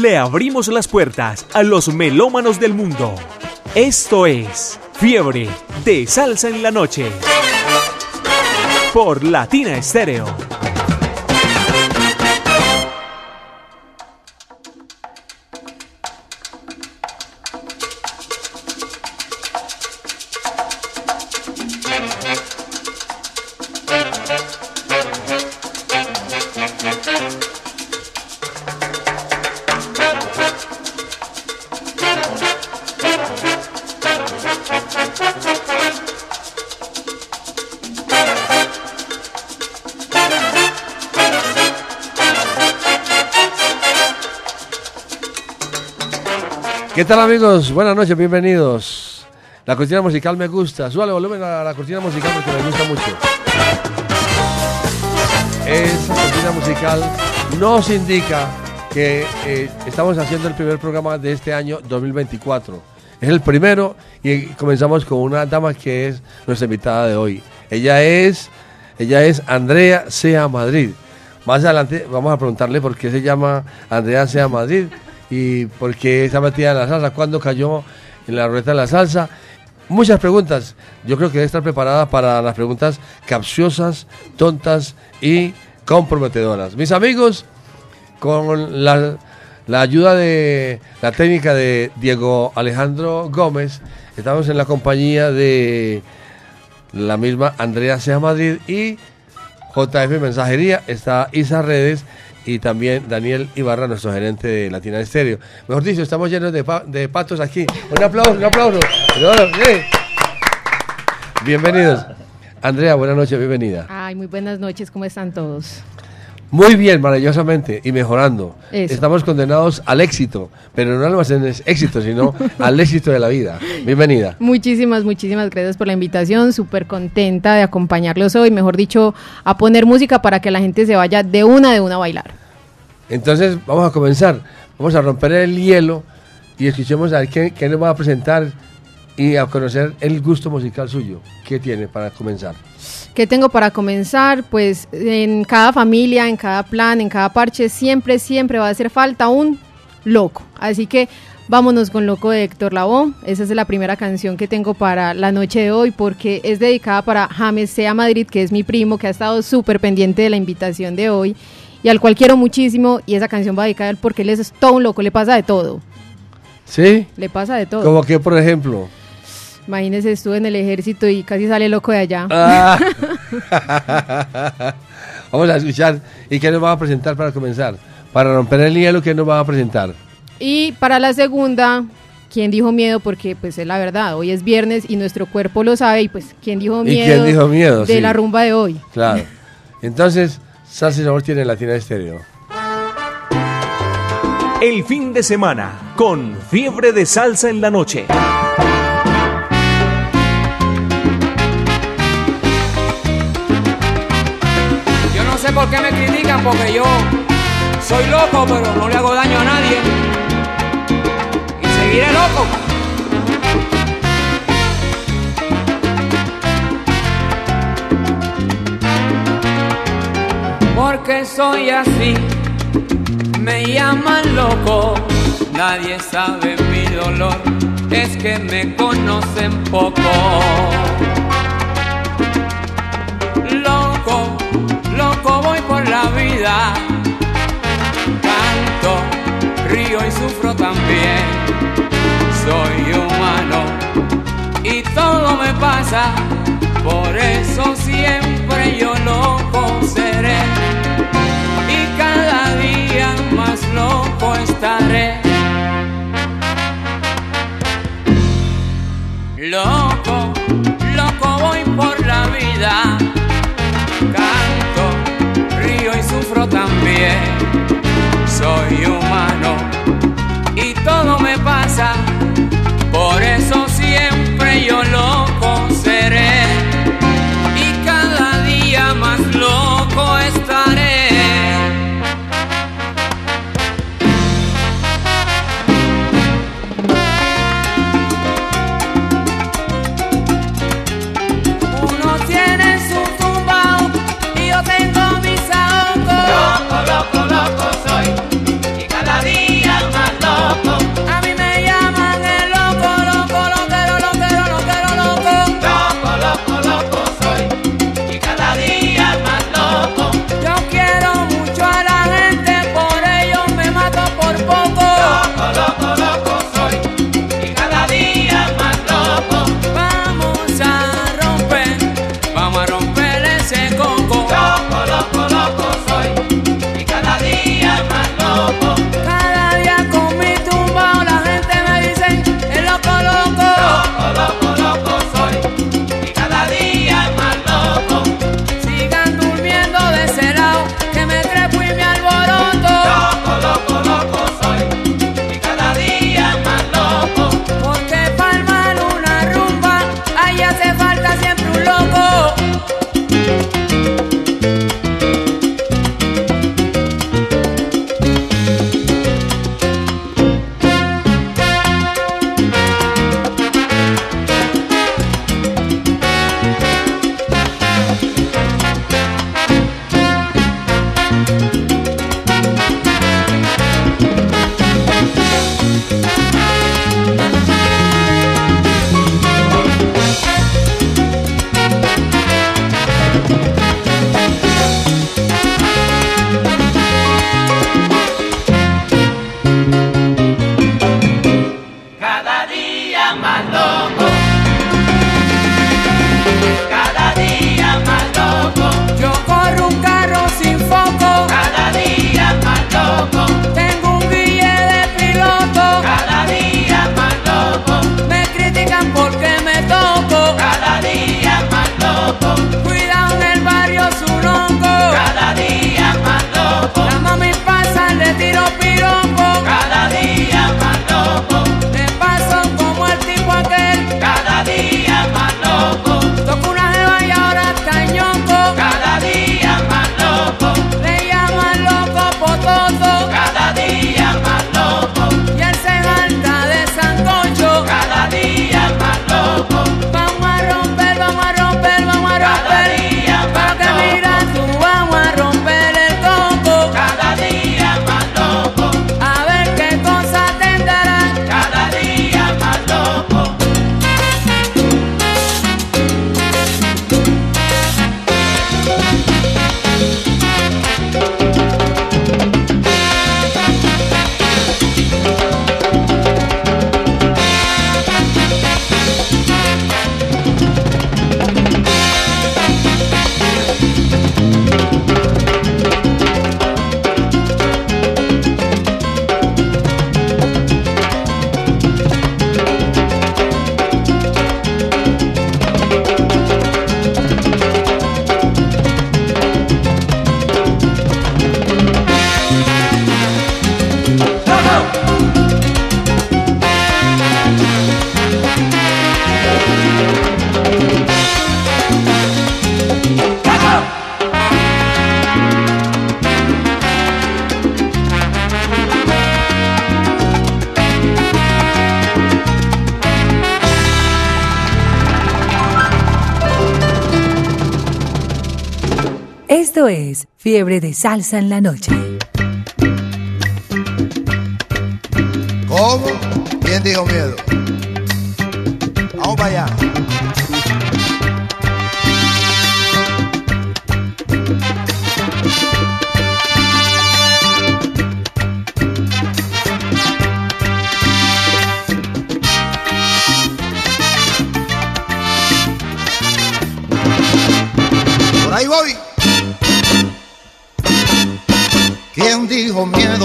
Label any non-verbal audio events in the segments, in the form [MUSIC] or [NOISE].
le abrimos las puertas a los melómanos del mundo. Esto es Fiebre de Salsa en la Noche por Latina Estéreo. ¿Qué tal amigos? Buenas noches, bienvenidos. La cortina musical me gusta. Súbale volumen a la cortina musical porque me gusta mucho. Esa cortina musical nos indica que eh, estamos haciendo el primer programa de este año 2024. Es el primero y comenzamos con una dama que es nuestra invitada de hoy. Ella es, ella es Andrea Sea Madrid. Más adelante vamos a preguntarle por qué se llama Andrea Sea Madrid y por qué está metida en la salsa, cuándo cayó en la rueda de la salsa. Muchas preguntas. Yo creo que debe estar preparada para las preguntas capciosas, tontas y comprometedoras. Mis amigos, con la, la ayuda de la técnica de Diego Alejandro Gómez, estamos en la compañía de la misma Andrea Sea Madrid y JF Mensajería, está Isa Redes y también Daniel Ibarra, nuestro gerente de Latina Estéreo. Mejor dicho, estamos llenos de, pa- de patos aquí. Un aplauso, un aplauso. Bienvenidos. Andrea, buenas noches, bienvenida. Ay, muy buenas noches, ¿cómo están todos? Muy bien, maravillosamente y mejorando. Eso. Estamos condenados al éxito, pero no al almacén es éxito, sino [LAUGHS] al éxito de la vida. Bienvenida. Muchísimas, muchísimas gracias por la invitación, súper contenta de acompañarlos hoy, mejor dicho, a poner música para que la gente se vaya de una de una a bailar. Entonces, vamos a comenzar. Vamos a romper el hielo y escuchemos a ver qué, qué nos va a presentar y a conocer el gusto musical suyo. ¿Qué tiene para comenzar? ¿Qué tengo para comenzar? Pues en cada familia, en cada plan, en cada parche, siempre, siempre va a hacer falta un loco. Así que vámonos con Loco de Héctor Lavoe. Esa es la primera canción que tengo para la noche de hoy porque es dedicada para James Sea Madrid, que es mi primo, que ha estado súper pendiente de la invitación de hoy y al cual quiero muchísimo. Y esa canción va dedicada a él porque él es todo un loco, le pasa de todo. ¿Sí? Le pasa de todo. Como que, por ejemplo. Imagínese, estuve en el ejército y casi sale loco de allá. Ah. [LAUGHS] Vamos a escuchar. ¿Y qué nos va a presentar para comenzar? Para romper el hielo, ¿qué nos va a presentar? Y para la segunda, ¿quién dijo miedo? Porque pues es la verdad, hoy es viernes y nuestro cuerpo lo sabe y pues ¿quién dijo ¿Y miedo? quién dijo miedo? De Sí. la rumba de hoy. Claro. Entonces, Salsa y Sabor tiene Latina Estéreo. El fin de semana con Fiebre de Salsa en la Noche. Porque yo soy loco, pero no le hago daño a nadie. Y seguiré loco. Porque soy así, me llaman loco, nadie sabe mi dolor, es que me conocen poco y sufro también. Soy humano y todo me pasa. Por eso siempre yo loco seré. Y cada día más loco estaré. Loco, loco voy por la vida. Canto, río y sufro también. Soy humano y todo me pasa. Por eso siempre yo loco Fiebre de Salsa en la Noche. ¿Cómo? ¿Quién dijo miedo?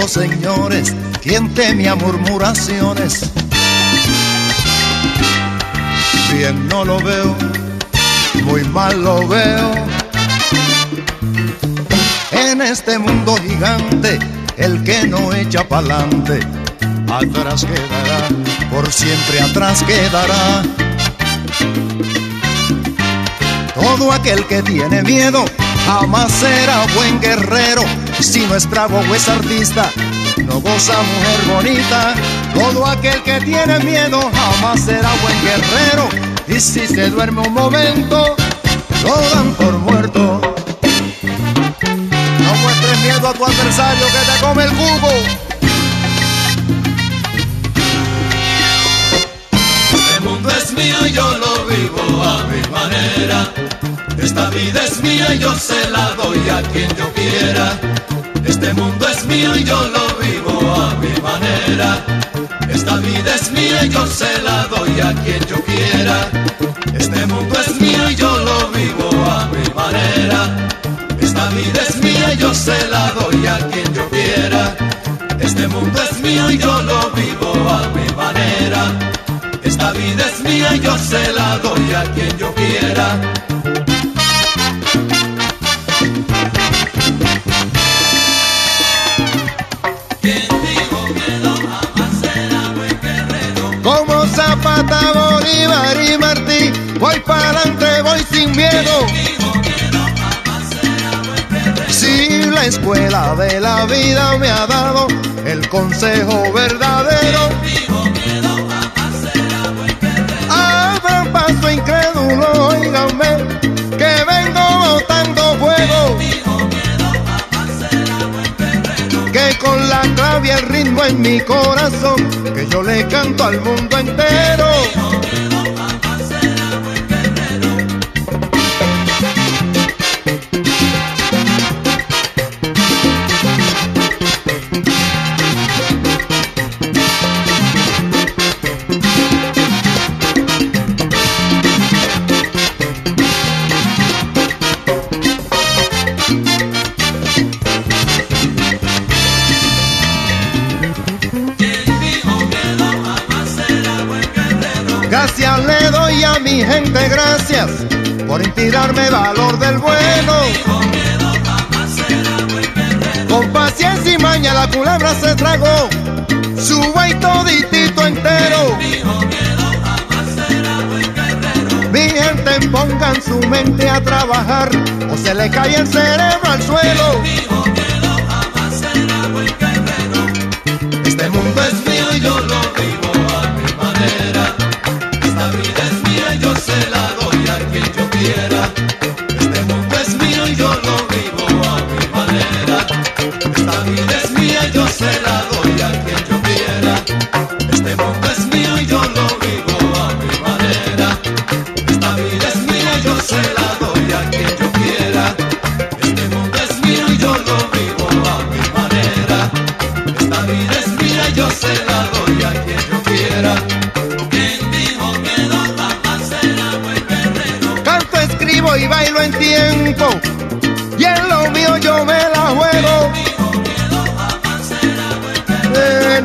Señores? ¿Quién temía murmuraciones? Bien no lo veo, muy mal lo veo. En este mundo gigante, el que no echa pa'lante, atrás quedará, por siempre atrás quedará. Todo aquel que tiene miedo jamás será buen guerrero. Si no es bravo o es artista, no goza mujer bonita. Todo aquel que tiene miedo jamás será buen guerrero. Y si se duerme un momento, lo dan por muerto. No muestres miedo a tu adversario que te come el cubo. Este mundo es mío y yo lo vivo a mi manera. Esta vida es mía y yo se la doy a quien yo quiera. Este mundo es mío y yo lo vivo a mi manera. Esta vida es mía y yo se la doy a quien yo quiera. Este mundo es mío y yo lo vivo a mi manera. Esta vida es mía y yo se la doy a quien yo quiera. Este mundo es mío y yo lo vivo a mi manera. Esta vida es mía y yo se la doy a quien yo quiera. Zapata, Bolívar y Martí, voy para adelante, voy sin miedo. Si la escuela de la vida me ha dado el consejo verdadero. Abran paso incrédulo, oíganme, con la clave y el ritmo en mi corazón, que yo le canto al mundo entero. Gracias le doy a mi gente, gracias por inspirarme valor del bueno. Con paciencia y maña la culebra se tragó su buey toditito entero. Mi gente pongan su mente a trabajar o se le cae el cerebro al suelo.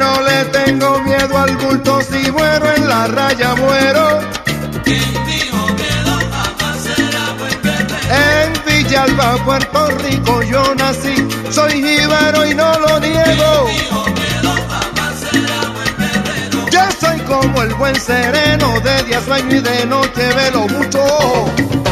No le tengo miedo al bulto si muero en la raya muero. En Villalba, Puerto Rico yo nací. Soy jíbaro y no lo niego. Yo soy como el buen sereno, de día sueño y de noche velo mucho.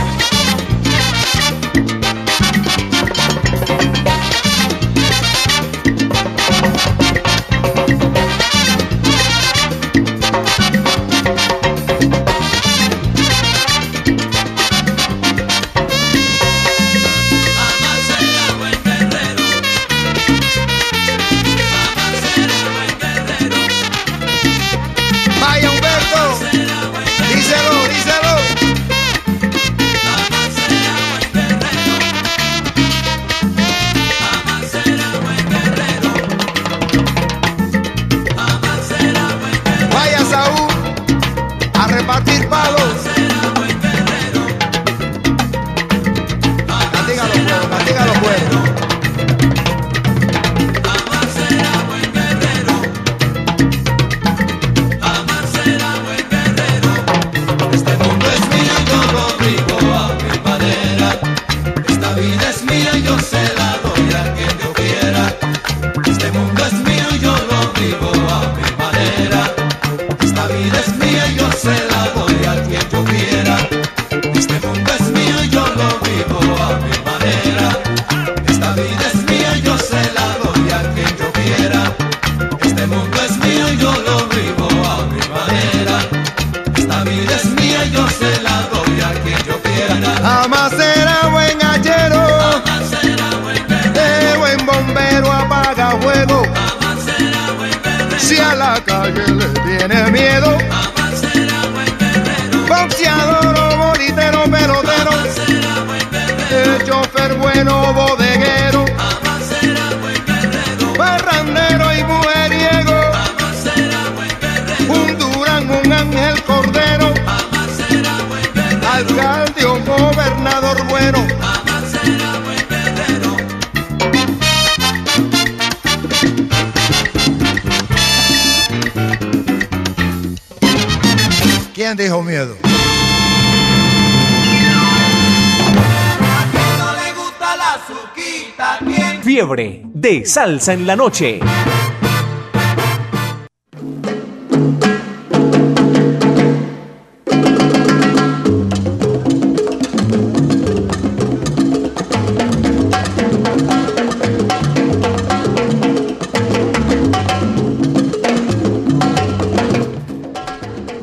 De salsa en la noche.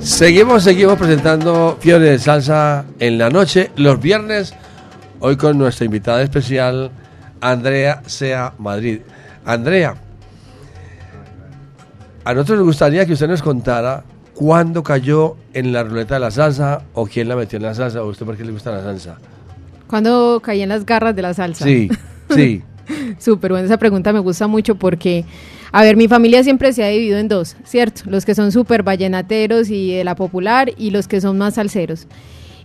Seguimos, seguimos presentando Fiebre de Salsa en la noche, los viernes, hoy con nuestra invitada especial, Andrea Sea Madrid. Andrea, a nosotros nos gustaría que usted nos contara cuándo cayó en la ruleta de la salsa, o quién la metió en la salsa, o usted por qué le gusta la salsa. Cuando caí en las garras de la salsa. Sí, sí. [LAUGHS] Súper buena esa pregunta, me gusta mucho porque, a ver, mi familia siempre se ha dividido en dos, ¿cierto? Los que son súper vallenateros y de la popular y los que son más salseros.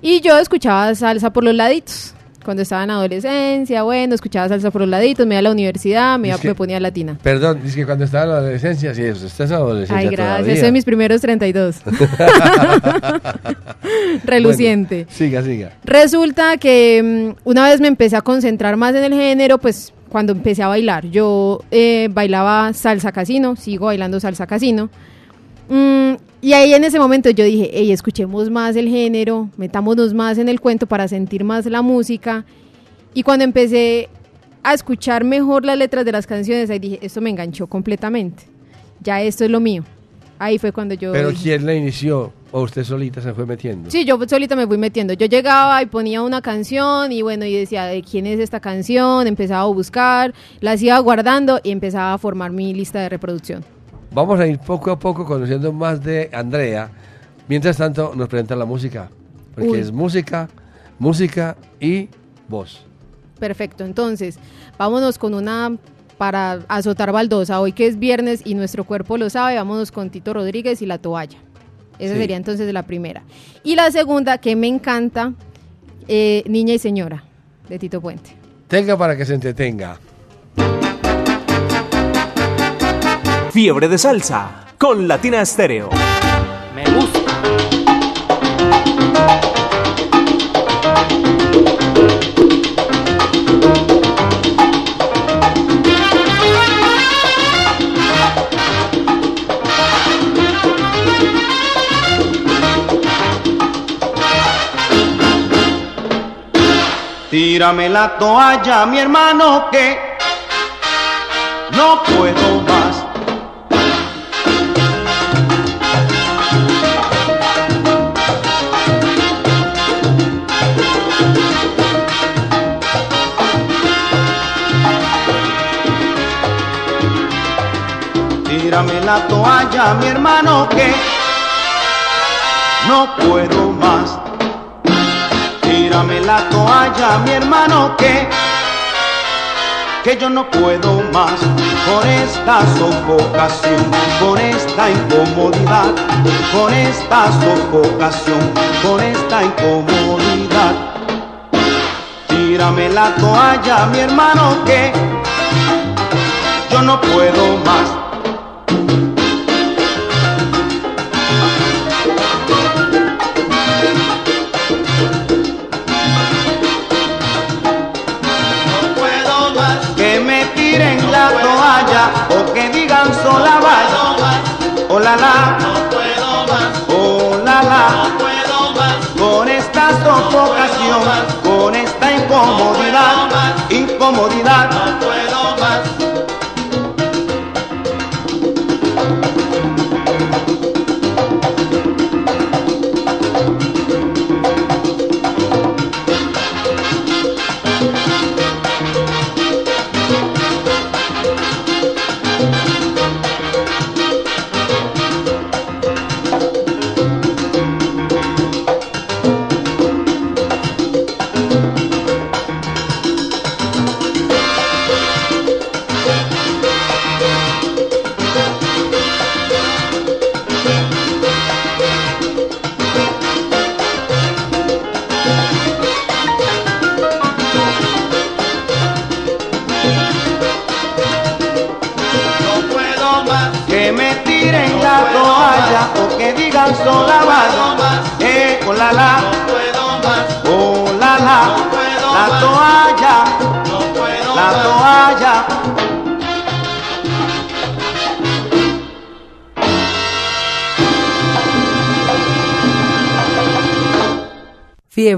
Y yo escuchaba salsa por los laditos. Cuando estaba en adolescencia, bueno, escuchaba salsa por los laditos, me iba a la universidad, me, iba- Es que- me ponía latina. Perdón, dice que cuando estaba en la adolescencia, sí, eso, usted es adolescencia Ay, gracias, todavía. soy mis primeros 32. [LAUGHS] Reluciente. Bueno, siga, siga. Resulta que mm, una vez me empecé a concentrar más en el género, pues cuando empecé a bailar. Yo eh, bailaba salsa casino, sigo bailando salsa casino. Mm, y ahí en ese momento yo dije, hey, escuchemos más el género, metámonos más en el cuento para sentir más la música. Y cuando empecé a escuchar mejor las letras de las canciones, ahí dije, esto me enganchó completamente. Ya esto es lo mío. Ahí fue cuando yo... Pero dije, ¿quién la inició? ¿O usted solita se fue metiendo? Sí, yo solita me fui metiendo. Yo llegaba y ponía una canción y bueno, y decía, ¿de quién es esta canción? Empezaba a buscar, las iba guardando y empezaba a formar mi lista de reproducción. Vamos a ir poco a poco conociendo más de Andrea. Mientras tanto, nos presenta la música. Porque Uy. es música, música y voz. Perfecto, entonces, vámonos con una para azotar baldosa. Hoy que es viernes y nuestro cuerpo lo sabe, vámonos con Tito Rodríguez y La Toalla. Esa Sí. sería entonces la primera. Y la segunda, que me encanta, eh, Niña y Señora, de Tito Puente. Tenga para que se entretenga. Fiebre de salsa con Latina Estéreo. Me gusta. Tírame la toalla, mi hermano, que no puedo más. Tírame la toalla, mi hermano, que no puedo más. Tírame la toalla, mi hermano, que que yo no puedo más con esta sofocación, con esta incomodidad, con esta sofocación, con esta incomodidad. Tírame la toalla, mi hermano, que yo no puedo más. Digan sola vaya. Oh la la, no puedo más. Oh la la, no puedo más. Con esta sofocación, con esta incomodidad, incomodidad.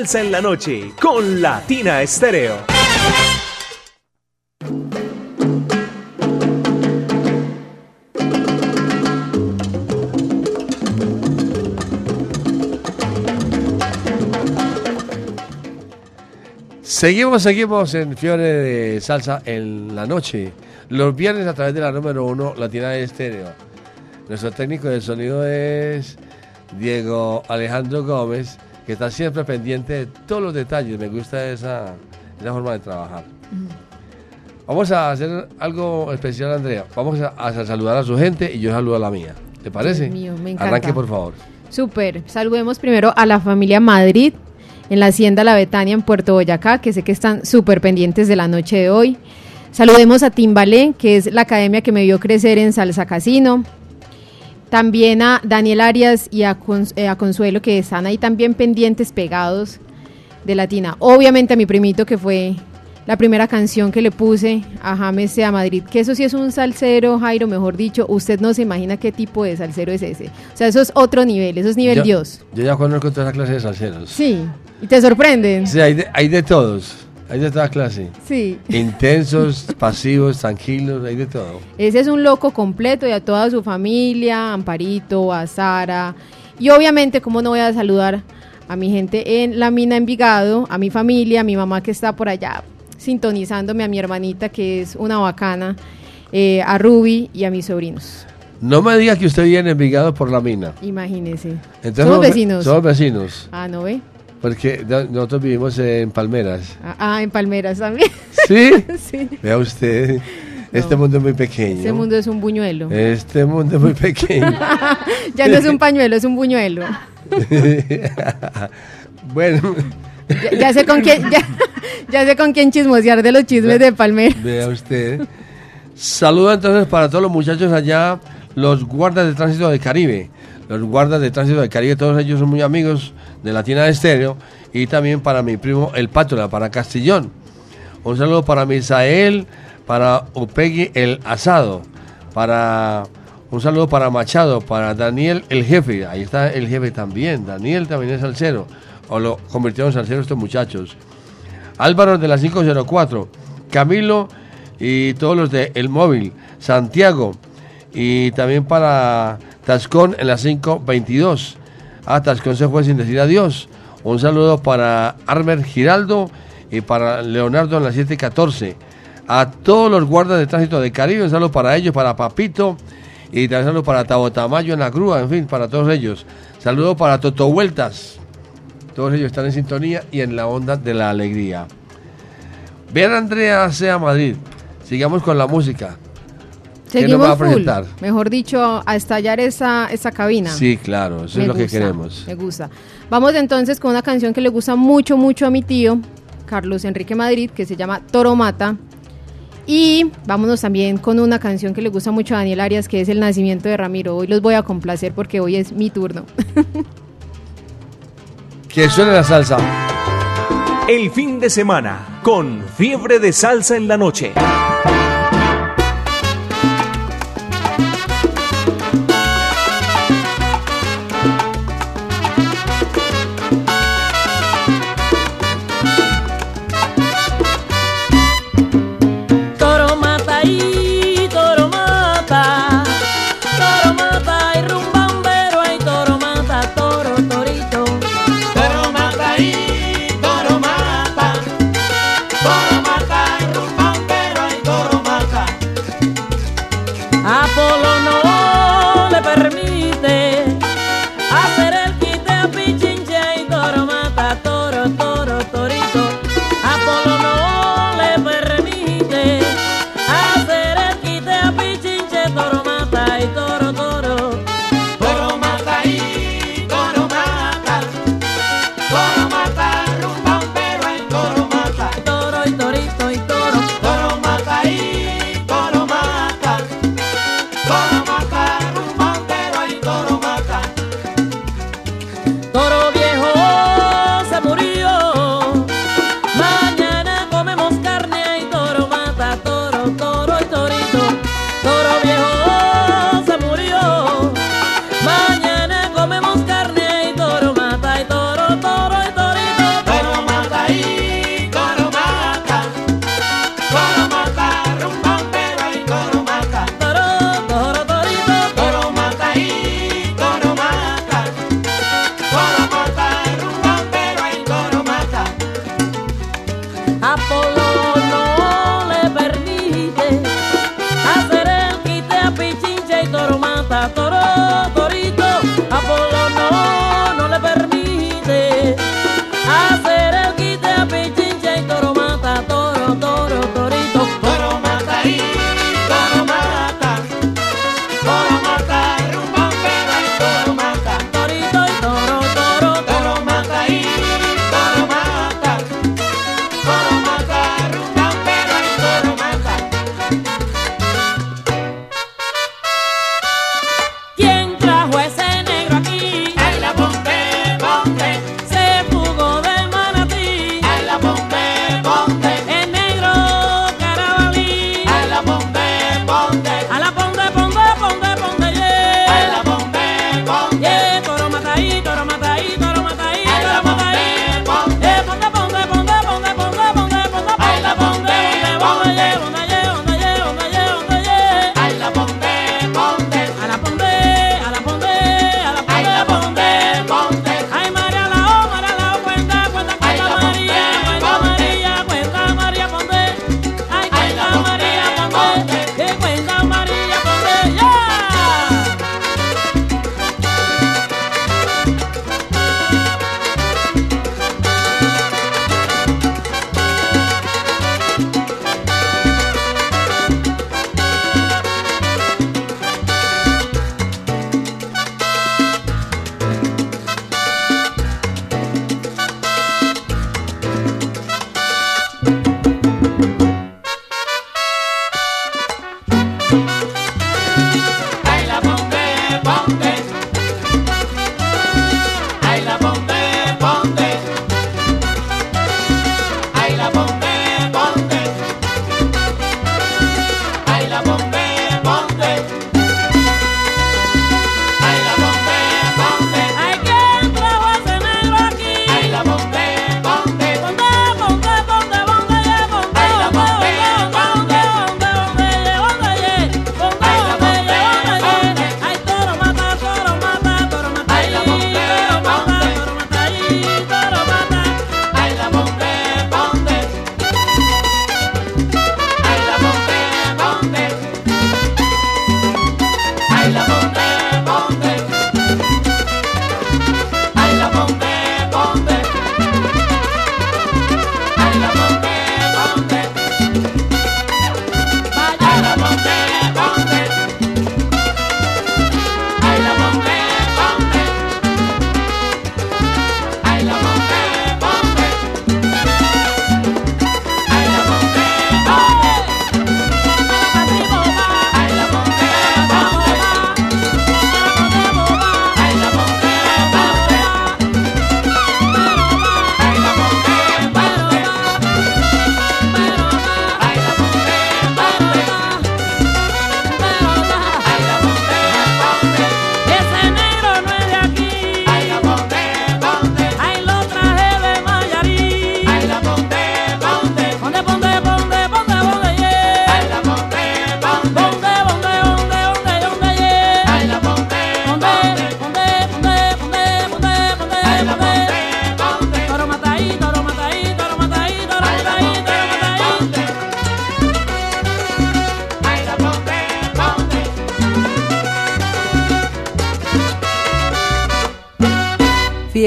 Salsa en la Noche con Latina Estéreo. Seguimos, seguimos en Fiore de Salsa en la Noche. Los viernes a través de la número uno, Latina Estéreo. Nuestro técnico de sonido es Diego Alejandro Gómez que está siempre pendiente de todos los detalles. Me gusta esa, esa forma de trabajar. Vamos a hacer algo especial, Andrea. Vamos a, a saludar a su gente y yo saludo a la mía. ¿Te parece? Dios mío, me encanta. Arranque, por favor. Súper. Saludemos primero a la familia Madrid en la Hacienda La Betania en Puerto Boyacá, que sé que están súper pendientes de la noche de hoy. Saludemos a Timbalé, que es la academia que me vio crecer en Salsa Casino. También a Daniel Arias y a, Cons- eh, a Consuelo, que están ahí también pendientes, pegados de Latina. Obviamente a mi primito, que fue la primera canción que le puse a James a Madrid, que eso sí es un salsero, Jairo, mejor dicho, usted no se imagina qué tipo de salsero es ese. O sea, eso es otro nivel, eso es nivel Yo- Dios. Yo ya conozco toda esa clase de salseros. Sí, y te sorprenden. Sí, hay de, hay de todos. Hay de toda clase. Sí. Intensos, [LAUGHS] pasivos, tranquilos, hay de todo. Ese es un loco completo y a toda su familia, a Amparito, a Sara. Y obviamente, ¿cómo no voy a saludar a mi gente en la mina Envigado, a mi familia, a mi mamá que está por allá sintonizándome, a mi hermanita que es una bacana, eh, a Ruby y a mis sobrinos. No me diga que usted viene envigado por la mina. Imagínese. Entonces, Somos vecinos. Somos vecinos. Ah, ¿no ve? Porque no- nosotros vivimos en Palmeras. Ah, Ah, en Palmeras también. ¿Sí? [LAUGHS] sí. Vea usted, este mundo es muy pequeño. Ese mundo es un buñuelo. Este mundo es muy pequeño. [LAUGHS] ya no es un pañuelo, es un buñuelo. [LAUGHS] bueno, Ya, ya sé con quién, ya, ya sé con quién chismosear de los chismes de Palmeras. vea usted. Saludos entonces para todos los muchachos allá, los guardas de tránsito del Caribe. Los guardas de tránsito del Caribe, todos ellos son muy amigos de Latina de Estéreo. Y también para mi primo El Pátula, para Castillón. Un saludo para Misael, para Upegui El Asado, para un saludo para Machado, para Daniel el Jefe, ahí está el jefe también, Daniel también es salsero, o lo convirtieron en salsero estos muchachos. Álvaro de la 504, Camilo y todos los de El Móvil, Santiago y también para Tascón en la 522. Ah, Tascón se fue sin decir adiós. Un saludo para Armer Giraldo y para Leonardo en la 714. A todos los guardas de tránsito de Caribe, un saludo para ellos, para Papito y también saludo para Tabotamayo en la grúa, en fin, para todos ellos. Saludo para Toto Vueltas. Todos ellos están en sintonía y en la onda de la alegría. Vean Andrea sea Madrid. Sigamos con la música. ¿Qué nos va a Seguimos full. presentar? Mejor dicho, a estallar esa, esa cabina. Sí, claro, eso Me es lo que queremos. Me gusta. Vamos entonces con una canción que le gusta mucho, mucho a mi tío, Carlos Enrique Madrid, que se llama Toro Mata. Y vámonos también con una canción que le gusta mucho a Daniel Arias, que es El Nacimiento de Ramiro. Hoy los voy a complacer porque hoy es mi turno. [LAUGHS] Que suene la salsa. El fin de semana con Fiebre de Salsa en la noche.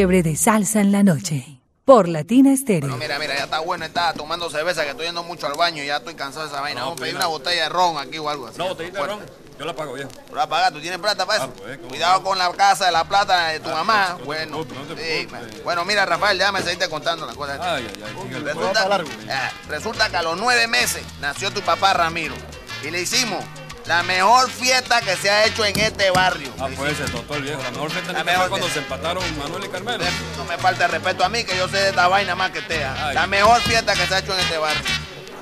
Fiebre de salsa en la noche. Por Latina Estéreo. Mira, mira, ya está bueno, está tomando cerveza, que estoy yendo mucho al baño y ya estoy cansado de esa vaina. Vamos a pedir una botella de ron aquí o algo así. No, botellita de ron. Yo la pago, viejo. ¿Tú la pagas? ¿Tú tienes plata para eso? Ah, pues, ¿cómo Cuidado con la casa de la plata de tu mamá. no te bueno, preocupes, no te sí, preocupes. bueno, mira, Rafael, déjame seguirte contando las cosas. Ay, ay, ay. Resulta, eh, resulta que a los nueve meses nació tu papá Ramiro y le hicimos la mejor fiesta que se ha hecho en este barrio. Ah, pues ese doctor viejo. La mejor fiesta La que fue mejor cuando se empataron Manuel y Carmelo. No me falta el respeto a mí, que yo sé de esta vaina más que te. La mejor fiesta que se ha hecho en este barrio.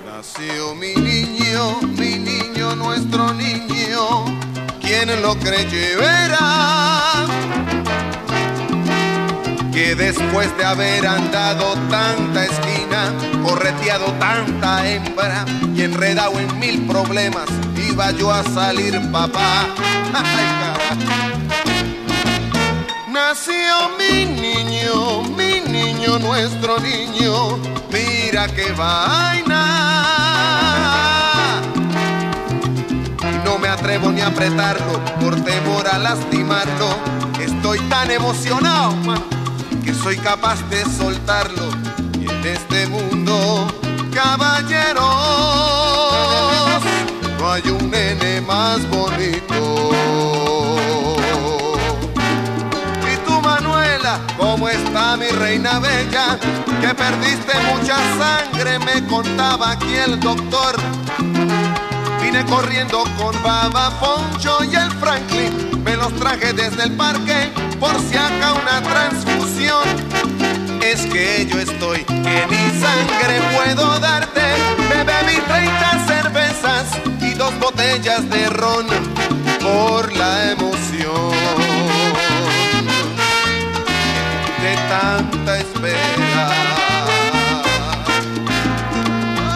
Nació mi niño, mi niño, nuestro niño, quien lo creyó verá que después de haber andado tanta esquina, correteado tanta hembra y enredado en mil problemas, iba yo a salir papá. Nació mi niño, mi niño, nuestro niño, mira qué vaina. No me atrevo ni a apretarlo por temor a lastimarlo. Estoy tan emocionado, que soy capaz de soltarlo. Y en este mundo, caballeros, no hay un más bonito. Y tú, Manuela, ¿cómo está mi reina bella? Que perdiste mucha sangre, me contaba aquí el doctor. Vine corriendo con Baba Poncho y el Franklin. Me los traje desde el parque por si acá una transfusión. Es que yo estoy, que ni sangre puedo darte. Me bebí 30 cervezas dos botellas de ron por la emoción de tanta espera.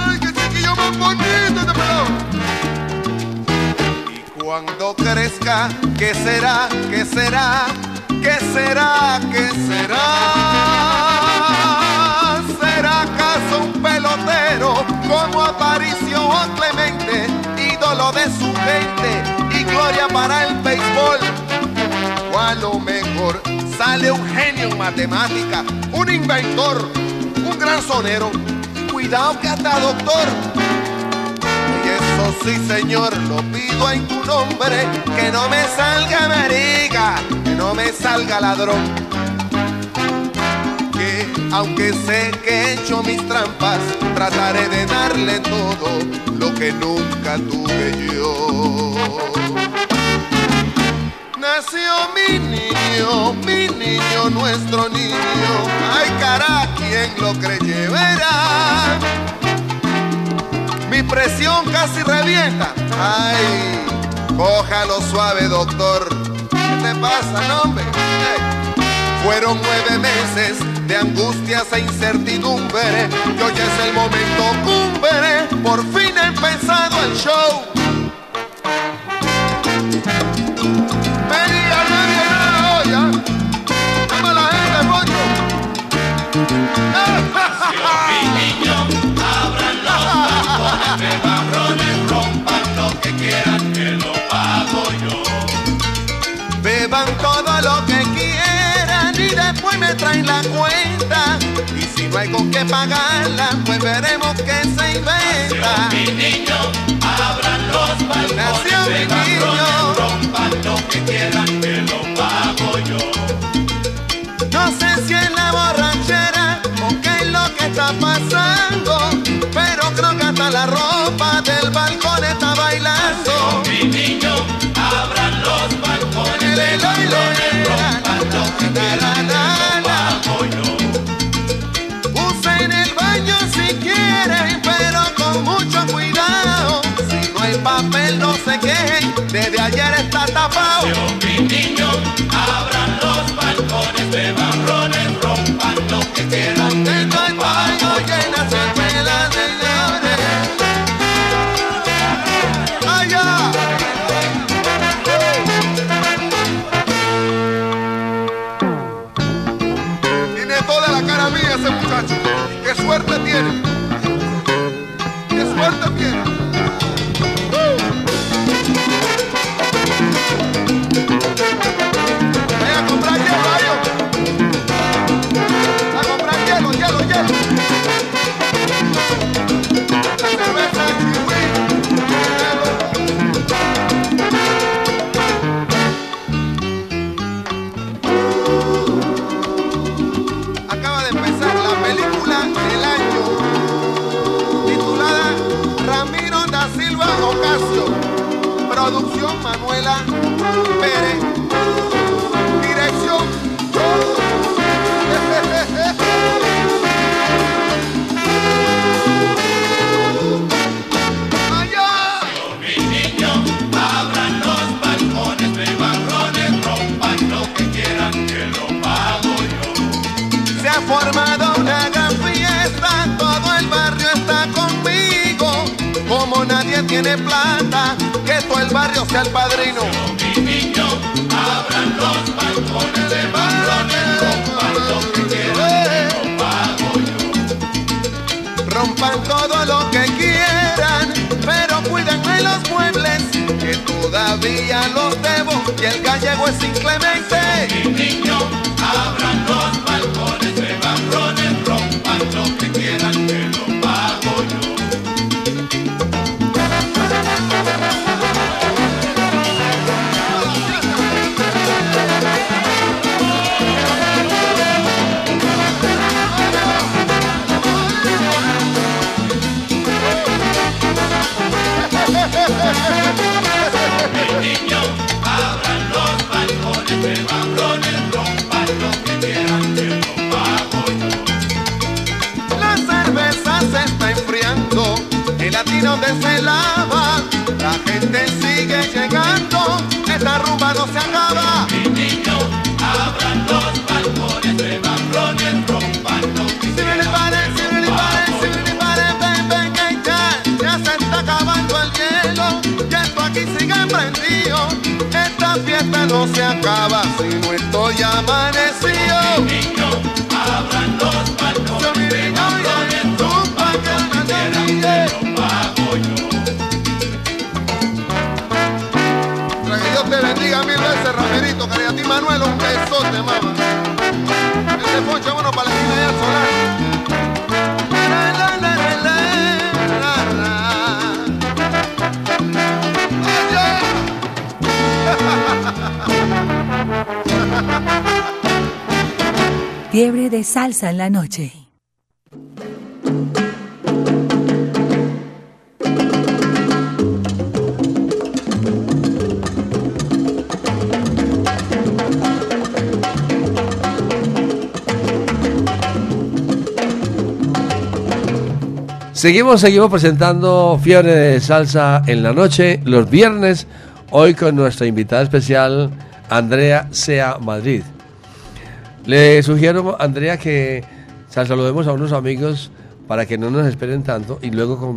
¡Ay, qué chiquillo más bonito este pelado! Y cuando crezca, ¿qué será? ¿Qué será? ¿Qué será? ¿Qué será? ¿Será acaso un pelotero como Aparicio o Clemente, de su gente y gloria para el béisbol? O a lo mejor sale un genio en matemática, un inventor, un gran sonero. Cuidado que hasta doctor. Y eso sí, señor, lo pido en tu nombre, que no me salga marica, que no me salga ladrón. Que aunque sé que he hecho mis trampas, trataré de darle todo lo que nunca tuve yo. Nació mi niño, mi niño, nuestro niño. Ay, cara, quien lo creyó verá. Mi presión casi revienta. Ay, cójalo suave, doctor. ¿Qué te pasa, no, hombre? Fueron nueve meses de angustias e incertidumbre. Y hoy es el momento cumbre. Por fin ha empezado el show. No hay con qué pagarla, pues veremos qué se inventa. Mi niño, abran los balcones Nació mi niño. rompan lo que quieran, que lo pago yo. No sé si es la borrachera o qué es lo que está pasando, pero creo que hasta la ropa del balcón está bailando. Mi niño, abran los balcones Le, le, rompan lo que quieran, quieren, pero con mucho cuidado. Si no hay papel, no se quejen, desde ayer está tapado. Niño, abran los balcones de barrones, rompan lo que quieran, ¡Qué suerte en la noche. Seguimos, seguimos presentando Fiebre de Salsa en la noche, los viernes, hoy con nuestra invitada especial, Andrea Sea Madrid. Le sugiero, Andrea, que sal- saludemos a unos amigos para que no nos esperen tanto y luego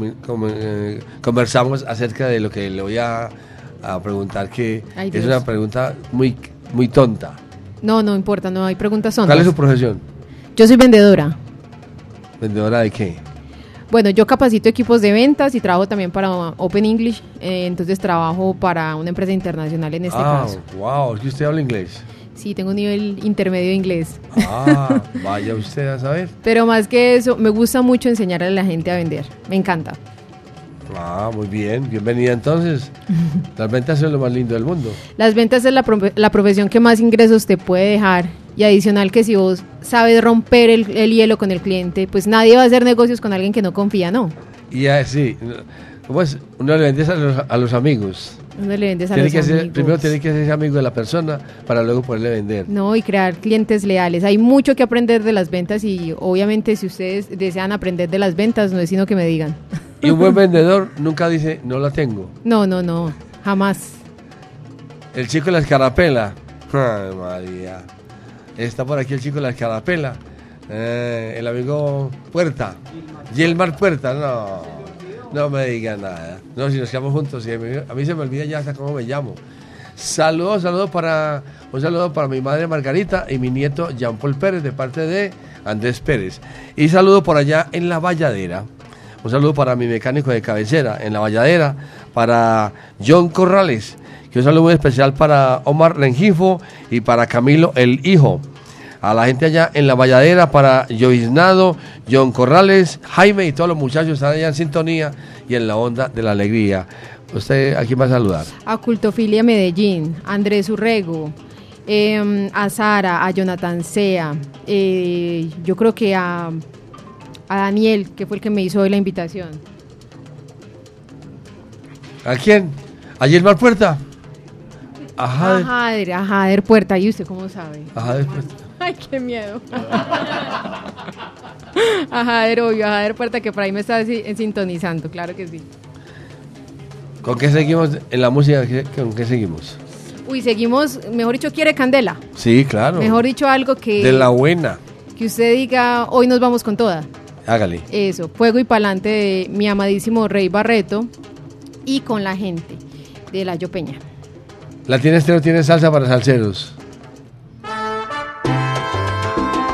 eh, conversamos acerca de lo que le voy a, a preguntar, que Ay, es una pregunta muy, muy tonta. No, no importa, no hay preguntas son. ¿Cuál es su profesión? Yo soy vendedora. ¿Vendedora de qué? Bueno, yo capacito equipos de ventas y trabajo también para Open English, eh, entonces trabajo para una empresa internacional en este ah, caso. wow, es que usted habla inglés. Sí, tengo un nivel intermedio de inglés. Ah, [LAUGHS] vaya usted a saber. Pero más que eso, me gusta mucho enseñar a la gente a vender. Me encanta. Ah, muy bien, bienvenida entonces. [LAUGHS] Las ventas son lo más lindo del mundo. Las ventas es la, profe- la profesión que más ingresos te puede dejar. Y adicional que si vos sabes romper el, el hielo con el cliente, pues nadie va a hacer negocios con alguien que no confía, ¿no? Y así, ¿cómo es? Uno le a los, a los amigos. Uno le vendes a Tiene los que ser- primero tiene que ser amigo de la persona para luego poderle vender. No, y crear clientes leales. Hay mucho que aprender de las ventas y obviamente si ustedes desean aprender de las ventas, no es sino que me digan. Y un buen [LAUGHS] vendedor nunca dice, no la tengo. No, no, no, jamás. El chico de la escarapela. Ay, María. Está por aquí el chico de la escarapela. Eh, el amigo Puerta. Gilmar Puerta, no. No me diga nada. No, si nos quedamos juntos, sí, a mí, a mí se me olvida ya hasta cómo me llamo. Saludos, saludos para un saludo para mi madre Margarita y mi nieto Jean Paul Pérez de parte de Andrés Pérez. Y saludo por allá en la Valladera. Un saludo para mi mecánico de cabecera en la Valladera, para John Corrales. Que un saludo muy especial para Omar Rengifo y para Camilo el Hijo. A la gente allá en la Valladera, para Joiznado, John Corrales, Jaime y todos los muchachos están allá en sintonía y en la onda de la alegría. ¿Usted a quién va a saludar? A Cultofilia Medellín, Andrés Urrego, eh, a Sara, a Jonathan Sea, eh, yo creo que a, a Daniel, que fue el que me hizo hoy la invitación. ¿A quién? ¿A Gilmar Puerta? A Jader. A Jader, a Jader Puerta. ¿Y usted cómo sabe? A Jader Puerta. [LAUGHS] Ay, qué miedo. a Jader, obvio, a Jader Puerta, que por ahí me está si- sintonizando, claro que sí. ¿Con qué seguimos en la música? ¿Qué- ¿Con qué seguimos? Uy, seguimos, mejor dicho, quiere candela. Sí, claro. Mejor dicho, algo que, De la buena. que usted diga, hoy nos vamos con toda. Hágale. Eso, Fuego y Palante de mi amadísimo Rey Barreto y con la gente de La Peña. La tiene estero, tiene salsa para salseros.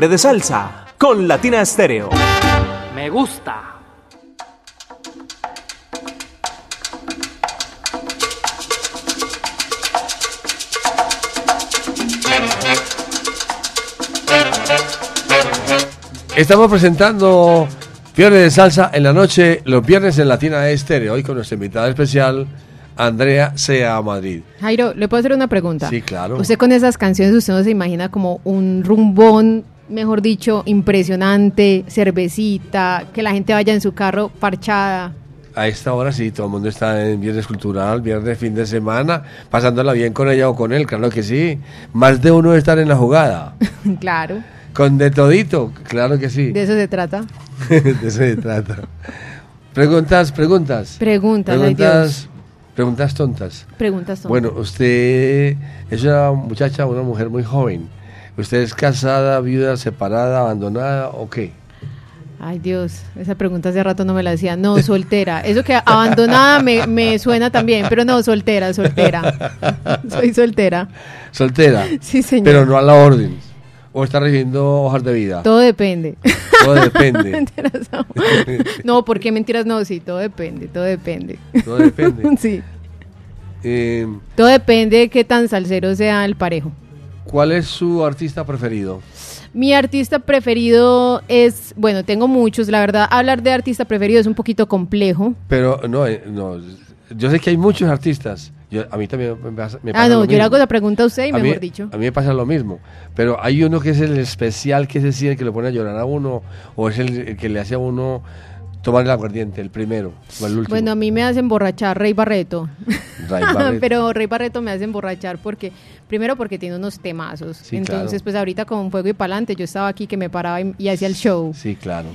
Fiebre de Salsa con Latina Estéreo. Me gusta. Estamos presentando Fiebre de Salsa en la noche, los viernes en Latina Estéreo, hoy con nuestra invitada especial, Andrea Sea Madrid. Jairo, ¿le puedo hacer una pregunta? Sí, claro. Usted con esas canciones, usted no se imagina como un rumbón mejor dicho, impresionante, cervecita, que la gente vaya en su carro parchada. A esta hora sí, todo el mundo está en viernes cultural, viernes fin de semana, pasándola bien con ella o con él, claro que sí. Más de uno estar en la jugada. [LAUGHS] claro. Con de todito, claro que sí. De eso se trata. [LAUGHS] de eso se trata. Preguntas, preguntas. Preguntas, preguntas. Preguntas tontas. Preguntas tontas. Bueno, usted es una muchacha, una mujer muy joven. ¿Usted es casada, viuda, separada, abandonada o qué? Ay Dios, esa pregunta hace rato no me la hacía. No, soltera. Eso que abandonada me, me suena también, pero no, soltera, soltera. Soy soltera. Soltera. Sí, señor. Pero no a la orden. ¿O está recibiendo hojas de vida? Todo depende. Todo depende. [LAUGHS] Mentiras, no. No, ¿por qué mentiras? No, sí, todo depende, todo depende. Todo depende. [LAUGHS] Sí, Eh, todo depende de qué tan salsero sea el parejo. ¿Cuál es su artista preferido? Mi artista preferido es, bueno, tengo muchos, la verdad, hablar de artista preferido es un poquito complejo. Pero no, eh, no. Yo sé que hay muchos artistas. Yo- a mí también me pasa, me pasa Ah, no, lo yo le hago la pregunta a usted y A mí- mejor dicho. A mí me pasa lo mismo. Pero hay uno que es el especial, que es sí, el que lo pone a llorar a uno, o es el, el que le hace a uno tomar el aguardiente, el primero o el último. Bueno, a mí me hace emborrachar Rey Barreto. Ray Barreto. [LAUGHS] Pero Rey Barreto me hace emborrachar porque, primero porque tiene unos temazos. Sí, Entonces, claro. pues ahorita con Fuego y Palante yo estaba aquí que me paraba y, y hacía el show. Sí, claro.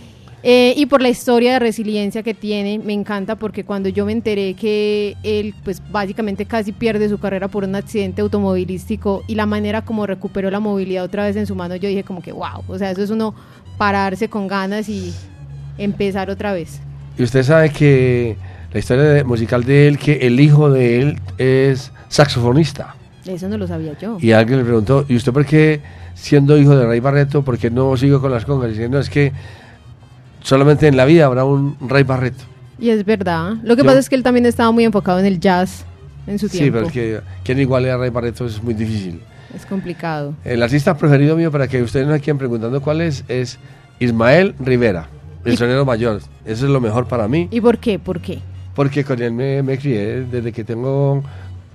Eh, y por la historia de resiliencia que tiene, me encanta porque cuando yo me enteré que él, pues básicamente casi pierde su carrera por un accidente automovilístico y la manera como recuperó la movilidad otra vez en su mano, yo dije como que wow, o sea, eso es uno pararse con ganas y empezar otra vez. Y usted sabe que la historia de- musical de él, que el hijo de él es saxofonista. Eso no lo sabía yo. Y alguien le preguntó, ¿y usted por qué, siendo hijo de Rey Barreto, por qué no sigo con las congas? Y dice, no, es que solamente en la vida habrá un Rey Barreto. Y es verdad. Lo que Yo- pasa es que él también estaba muy enfocado en el jazz en su Sí, tiempo. pero es que quien iguale a Rey Barreto es muy difícil. Es complicado. El artista preferido mío, para que ustedes no se queden preguntando cuál es, es Ismael Rivera, el sonero mayor. Eso es lo mejor para mí, ¿Y por qué? ¿Por qué? porque con él me, me crié desde que tengo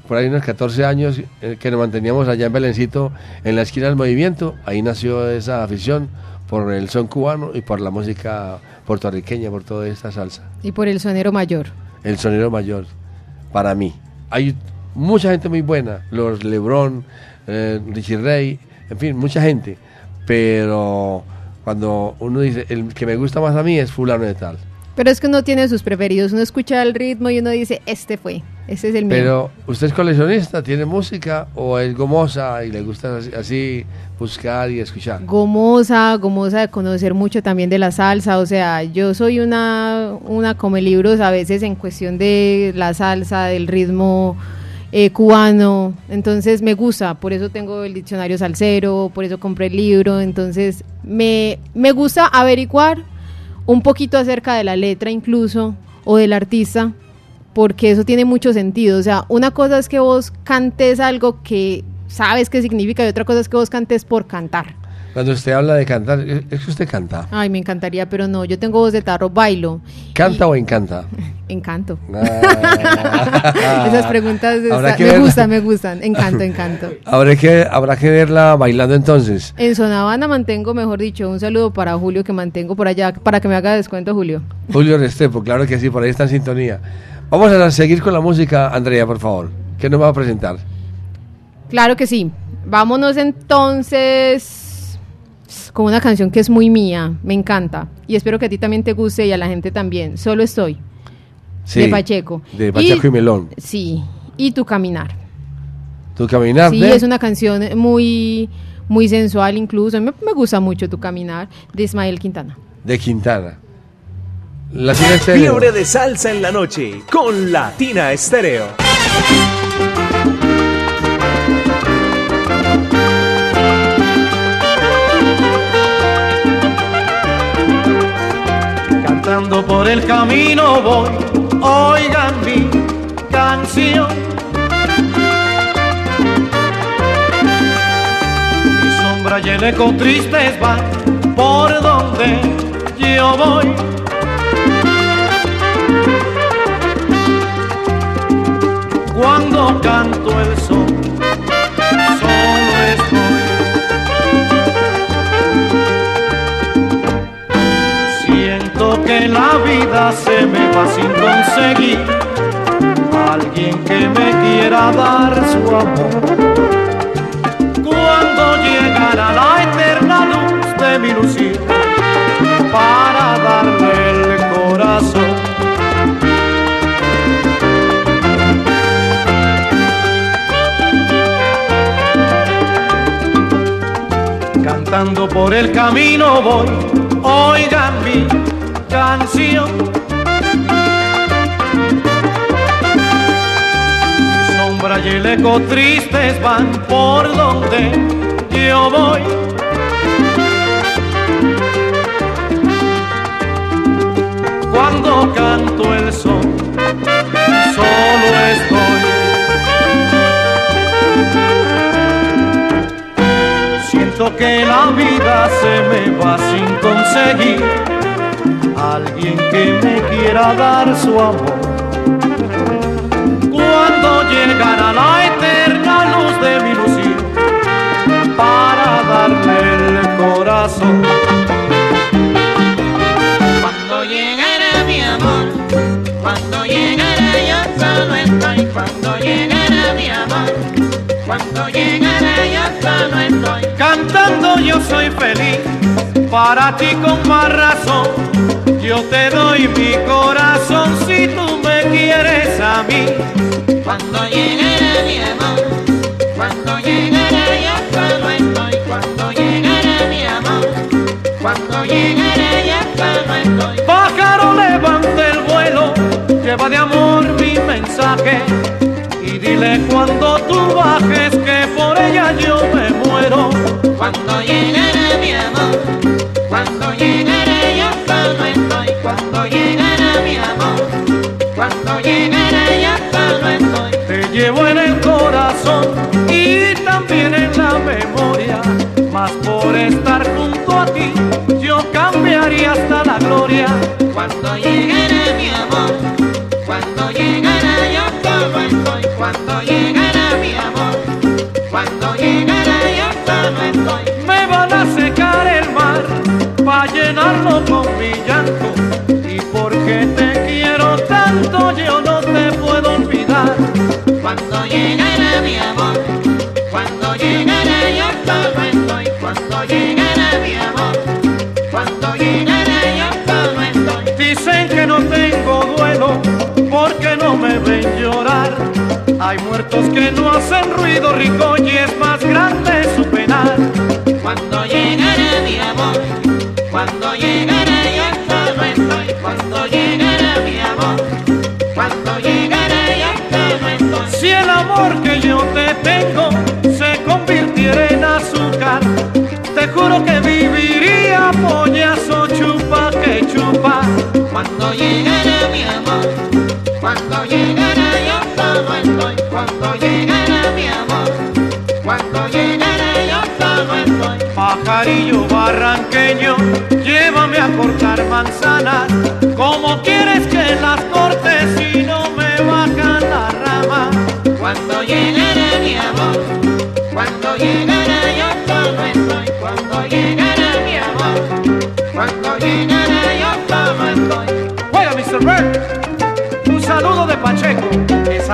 por ahí unos 14 años, eh, que nos manteníamos allá en Belencito, en la esquina del movimiento. Ahí nació esa afición por el son cubano y por la música puertorriqueña, por toda esta salsa. Y por el sonero mayor. El sonero mayor, para mí. Hay mucha gente muy buena, los Lebron, eh, Richie Ray, en fin, mucha gente. Pero cuando uno dice, el que me gusta más a mí es fulano de tal. Pero es que uno tiene sus preferidos. Uno escucha el ritmo y uno dice, este fue, este es el mío. Pero, ¿usted es coleccionista? ¿Tiene música? ¿O es gomosa y le gusta así, así buscar y escuchar? Gomosa, gomosa de conocer mucho también de la salsa. O sea, yo soy una, una come libros a veces en cuestión de la salsa, del ritmo eh, cubano. Entonces me gusta, por eso tengo el diccionario salsero, por eso compré el libro. Entonces me, me gusta averiguar un poquito acerca de la letra incluso o del artista porque eso tiene mucho sentido. O sea, una cosa es que vos cantes algo que sabes qué significa y otra cosa es que vos cantes por cantar. Cuando usted habla de cantar, es que usted canta. Ay, me encantaría, pero no, yo tengo voz de tarro, bailo, ¿Canta o encanta? [LAUGHS] encanto. Ah. [LAUGHS] Esas preguntas me ver. gustan, me gustan, encanto, encanto. [LAUGHS] Habrá que, habrá que verla bailando entonces. En Sonavana mantengo, mejor dicho, un saludo para Julio que mantengo por allá, para que me haga descuento, Julio. Julio Restrepo, claro que sí, por ahí está en sintonía. Vamos a seguir con la música, Andrea, por favor. ¿Qué nos va a presentar? Claro que sí. Vámonos entonces con una canción que es muy mía, me encanta. Y espero que a ti también te guste y a la gente también. Solo estoy. Sí, de Pacheco. De Pacheco y, Melón. Sí. Y tu caminar. Tu caminar Sí, de... es una canción muy, muy sensual incluso. Me, me gusta mucho tu caminar de Ismael Quintana. de Quintana. Latina Estéreo. Fiebre de salsa en la noche con Latina Estéreo. Cantando por el camino voy, oigan mi canción. Mi sombra y el eco tristes van por donde yo voy. Cuando canto el sol, la vida se me va sin conseguir alguien que me quiera dar su amor. Cuando llegará la eterna luz de mi lucir para darle el corazón. Cantando por el camino voy, oigan mi canción. Mi sombra y el eco tristes van por donde yo voy. Cuando canto el sol, solo estoy. Siento que la vida se me va sin conseguir alguien que me quiera dar su amor. Cuando llegará la eterna luz de mi lucir para darle el corazón. Cuando llegará mi amor, cuando llegará yo solo estoy, cuando llegará mi amor, cuando llegará yo solo estoy. Cantando yo soy feliz, para ti con más razón. Yo te doy mi corazón si tú me quieres a mí. Cuando llegará mi amor, cuando llegará yo solo estoy, cuando llegará mi amor, cuando llegará yo solo estoy. Pájaro levanta el vuelo, lleva de amor mi mensaje y dile cuando tú bajes que por ella yo me muero. Cuando llegará mi amor, cuando llegará yo solo estoy, cuando llegará mi amor, cuando llegará yo solo estoy. Te llevo en el corazón y también en la memoria, mas por estar junto a ti yo cambiaría hasta la gloria. Cuando llegará llenarlo con mi llanto y porque te quiero tanto yo no te puedo olvidar. Cuando llegará mi amor, cuando llegará yo solo estoy, cuando llegará mi amor, cuando llegará yo solo estoy. Dicen que no tengo duelo porque no me ven llorar. Hay muertos que no hacen ruido rico Cuando llegará mi amor, cuando llegará yo solo estoy, cuando llegará mi amor, cuando llegará yo solo estoy. Pajarillo barranqueño, llévame a cortar manzanas. ¿Cómo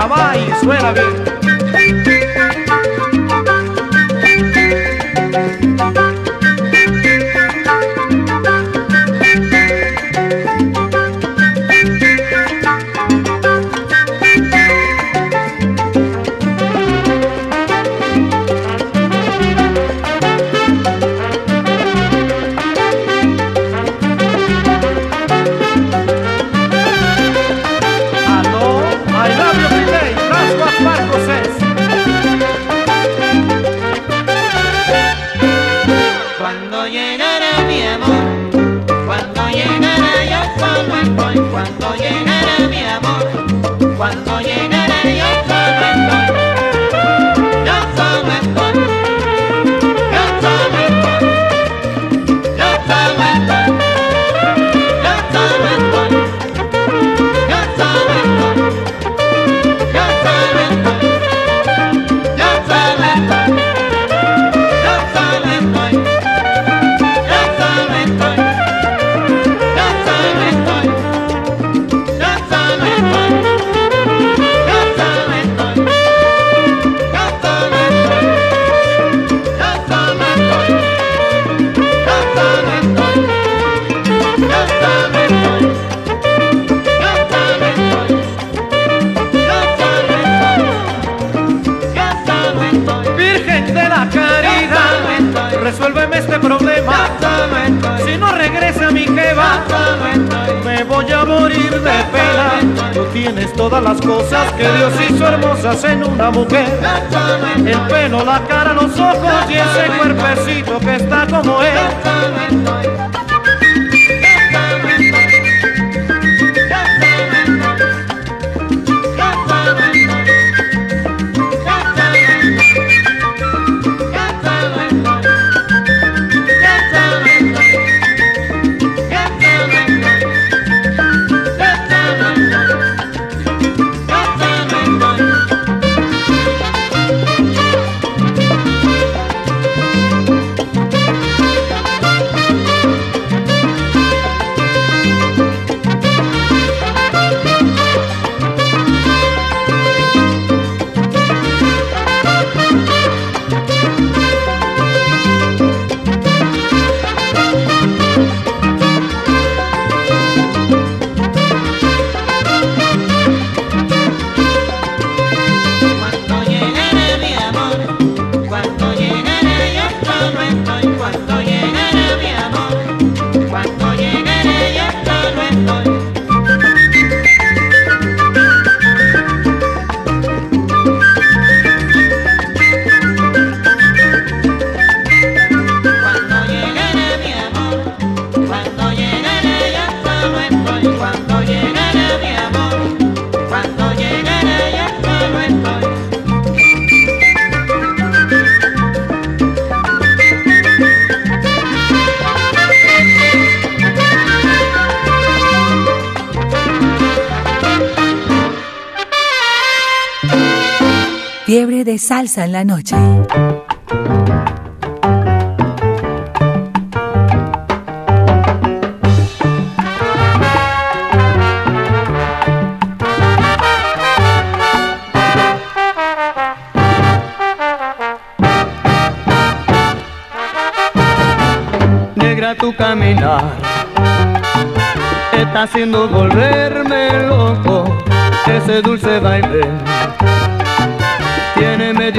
va y suena bien. En la Noche. Negra tu caminar está haciendo volverme loco ese dulce baile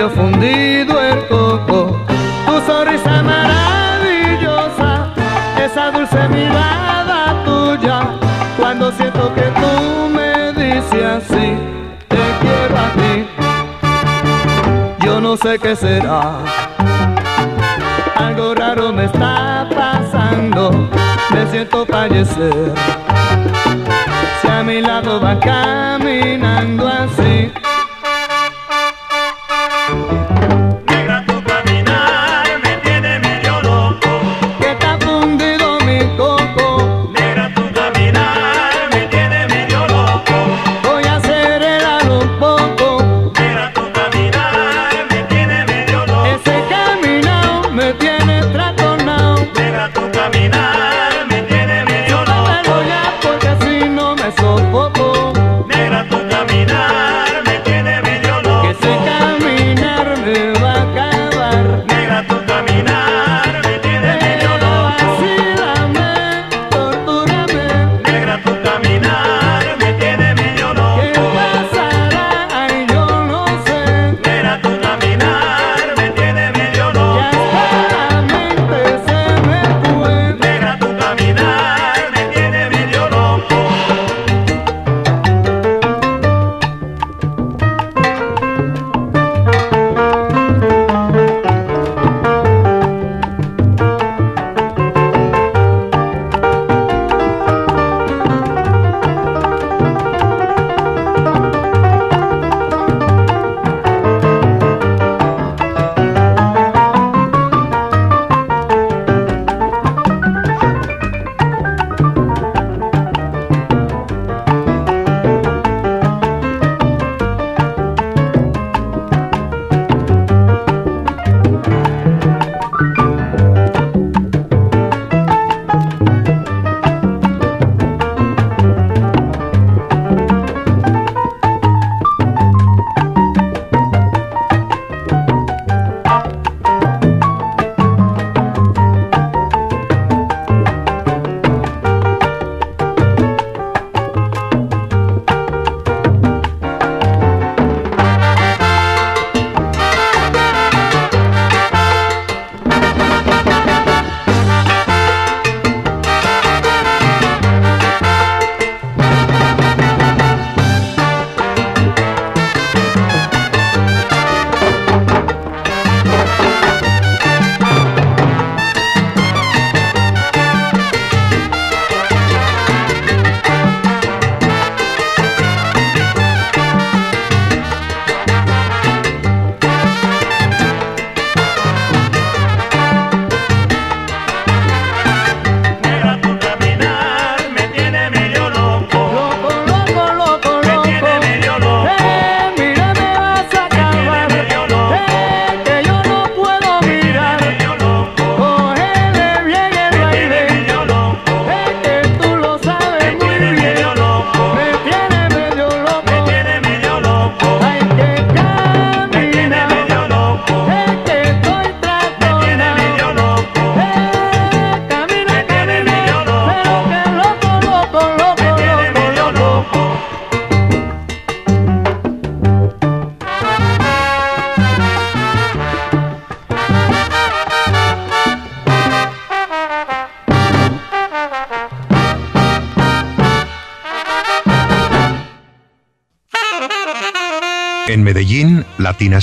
cuello fundido el coco, tu sonrisa maravillosa, esa dulce mirada tuya, cuando siento que tú me dices así, te quiero a ti, yo no sé qué será, algo raro me está pasando, me siento fallecer, si a mi lado va caminando así.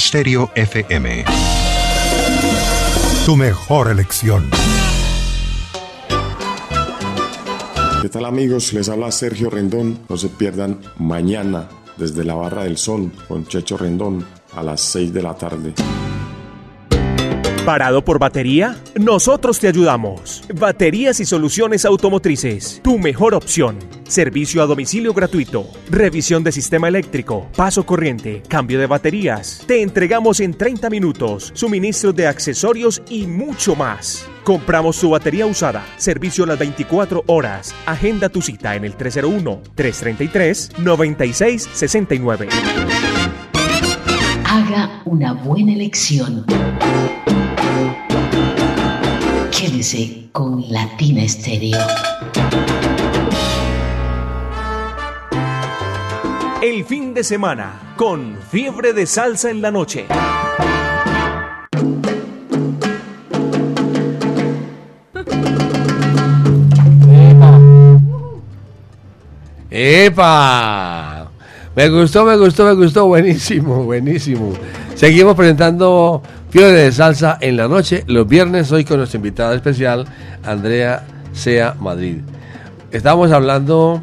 Stereo FM. Tu mejor elección. ¿Qué tal amigos? Les habla Sergio Rendón. No se pierdan mañana desde la Barra del Sol con Checho Rendón a las 6 de la tarde. ¿Parado por batería? Nosotros te ayudamos. Baterías y soluciones automotrices. Tu mejor opción. Servicio a domicilio gratuito. Revisión de sistema eléctrico. Paso corriente. Cambio de baterías. Te entregamos en 30 minutos. Suministro de accesorios y mucho más. Compramos su batería usada. Servicio las 24 horas. Agenda tu cita en el 301-333-9669. Haga una buena elección. Quédese con Latina Estéreo. Fin de semana con fiebre de salsa en la noche. ¡Epa! Me gustó, me gustó, me gustó. Buenísimo, buenísimo. Seguimos presentando Fiebre de Salsa en la noche, los viernes, hoy con nuestra invitada especial, Andrea Sea Madrid. Estábamos hablando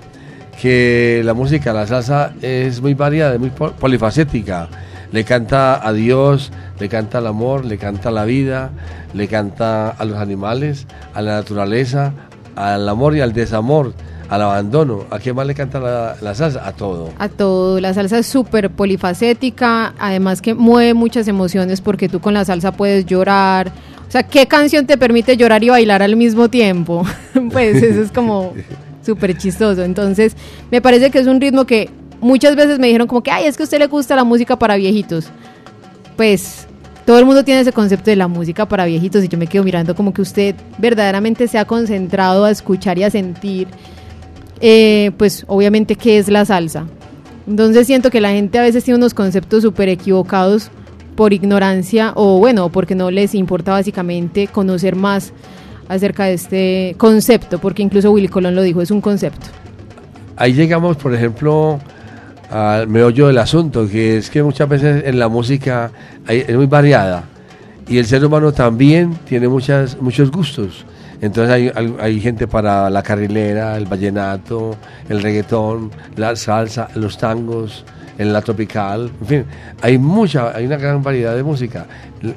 que la música, la salsa, es muy variada, muy pol- polifacética. Le canta a Dios, le canta al amor, le canta a la vida, le canta a los animales, a la naturaleza, al amor y al desamor, al abandono. ¿A qué más le canta la, la salsa? A todo. A todo, la salsa es súper polifacética, además que mueve muchas emociones porque tú con la salsa puedes llorar. O sea, ¿qué canción te permite llorar y bailar al mismo tiempo? [LAUGHS] pues eso es como [LAUGHS] súper chistoso. Entonces, me parece que es un ritmo que muchas veces me dijeron como que, ay, es que a usted le gusta la música para viejitos. Pues todo el mundo tiene ese concepto de la música para viejitos y yo me quedo mirando como que usted verdaderamente se ha concentrado a escuchar y a sentir eh, pues obviamente qué es la salsa. Entonces siento que la gente a veces tiene unos conceptos súper equivocados por ignorancia o bueno, porque no les importa básicamente conocer más acerca de este concepto, porque incluso Willy Colón lo dijo, es un concepto. Ahí llegamos, por ejemplo, al meollo del asunto, que es que muchas veces en la música hay- es muy variada y el ser humano también tiene muchas, muchos gustos. Entonces hay, hay- hay gente para la carrilera, el vallenato, el reggaetón, la salsa, los tangos, en la tropical, en fin, hay mucha, hay una gran variedad de música,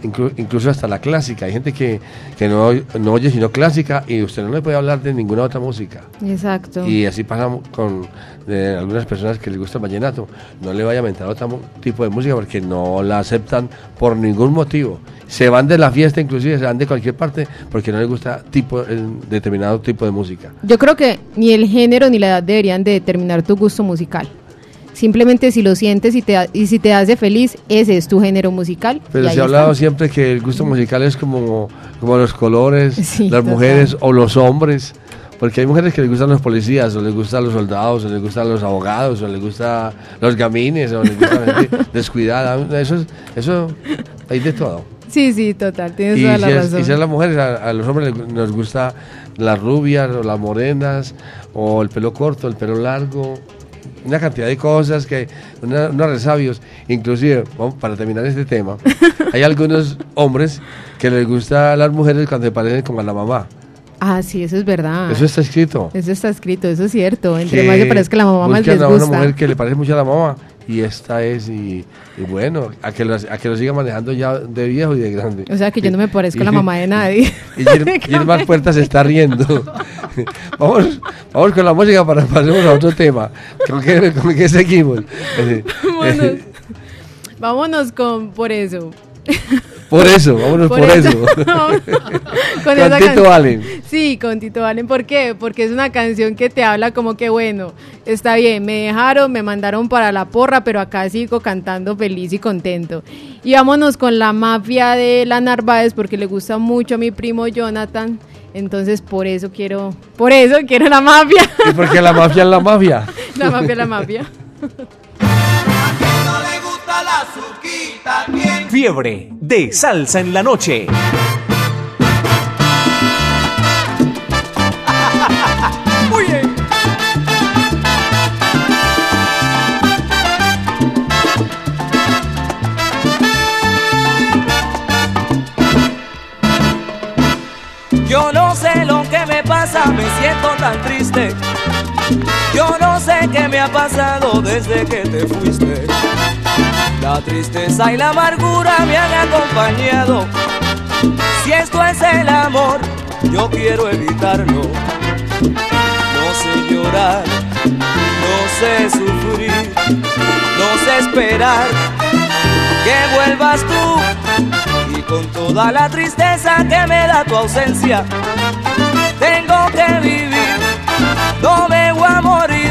inclu- incluso hasta la clásica. Hay gente que, que no, no oye sino clásica y usted no le puede hablar de ninguna otra música. Exacto. Y así pasa con algunas personas que les gusta el vallenato. No le vaya a mentar otro tipo de música porque no la aceptan por ningún motivo. Se van de la fiesta, inclusive se van de cualquier parte porque no les gusta tipo, el determinado tipo de música. Yo creo que ni el género ni la edad deberían de determinar tu gusto musical. Simplemente si lo sientes y, te, y si te hace feliz, ese es tu género musical. Pero se ha hablado siempre que el gusto musical es como, como los colores, [LAUGHS] Sí, las total. mujeres o los hombres. Porque hay mujeres que les gustan los policías, o les gustan los soldados, o les gustan los abogados, o les gustan los gamines, o les gusta la gente [LAUGHS] descuidada. Eso, es- eso hay de todo. Sí, sí, total, tienes Y toda si, la es- razón. y si a las mujeres, a, a los hombres les- nos gusta las rubias, o las morenas, o el pelo corto, el pelo largo, una cantidad de cosas que una- unos resabios. Inclusive, para terminar este tema, [LAUGHS] hay algunos hombres que les gusta a las mujeres cuando se parecen como a la mamá. Ah, sí, eso es verdad. Eso está escrito. Eso está escrito, eso es cierto. Entre Que más se parezca la mamá, más les a una gusta. mujer que le parece mucho a la mamá. Y esta es, y, y bueno, a que, lo, a que lo siga manejando ya de viejo y de grande. O sea que yo no me parezco a la mamá de nadie. Y Gilmar [LAUGHS] Puerta se está riendo. [LAUGHS] vamos, vamos con la música para pasemos a otro tema. ¿Con qué, con qué seguimos? [LAUGHS] Vámonos. Vámonos con por eso. Por eso, vámonos por, eso. [LAUGHS] [LAUGHS] con Tito Allen. Sí, con Tito Allen. ¿Por qué? Porque es una canción que te habla como que, bueno, está bien, me dejaron, me mandaron para la porra, pero acá sigo cantando feliz y contento. Y vámonos con la mafia de la Narváez, porque le gusta mucho a mi primo Jonathan. Entonces, por eso quiero, por eso quiero la mafia. ¿Y por qué la mafia es la mafia? [LAUGHS] la mafia, la mafia. Fiebre de salsa en la noche. Yo no sé lo que me pasa, me siento tan triste. Yo no sé qué me ha pasado desde que te fuiste. La tristeza y la amargura me han acompañado. Si esto es el amor, yo quiero evitarlo. No sé llorar, no sé sufrir, no sé esperar que vuelvas tú. Y con toda la tristeza que me da tu ausencia, tengo que vivir, no me voy a morir.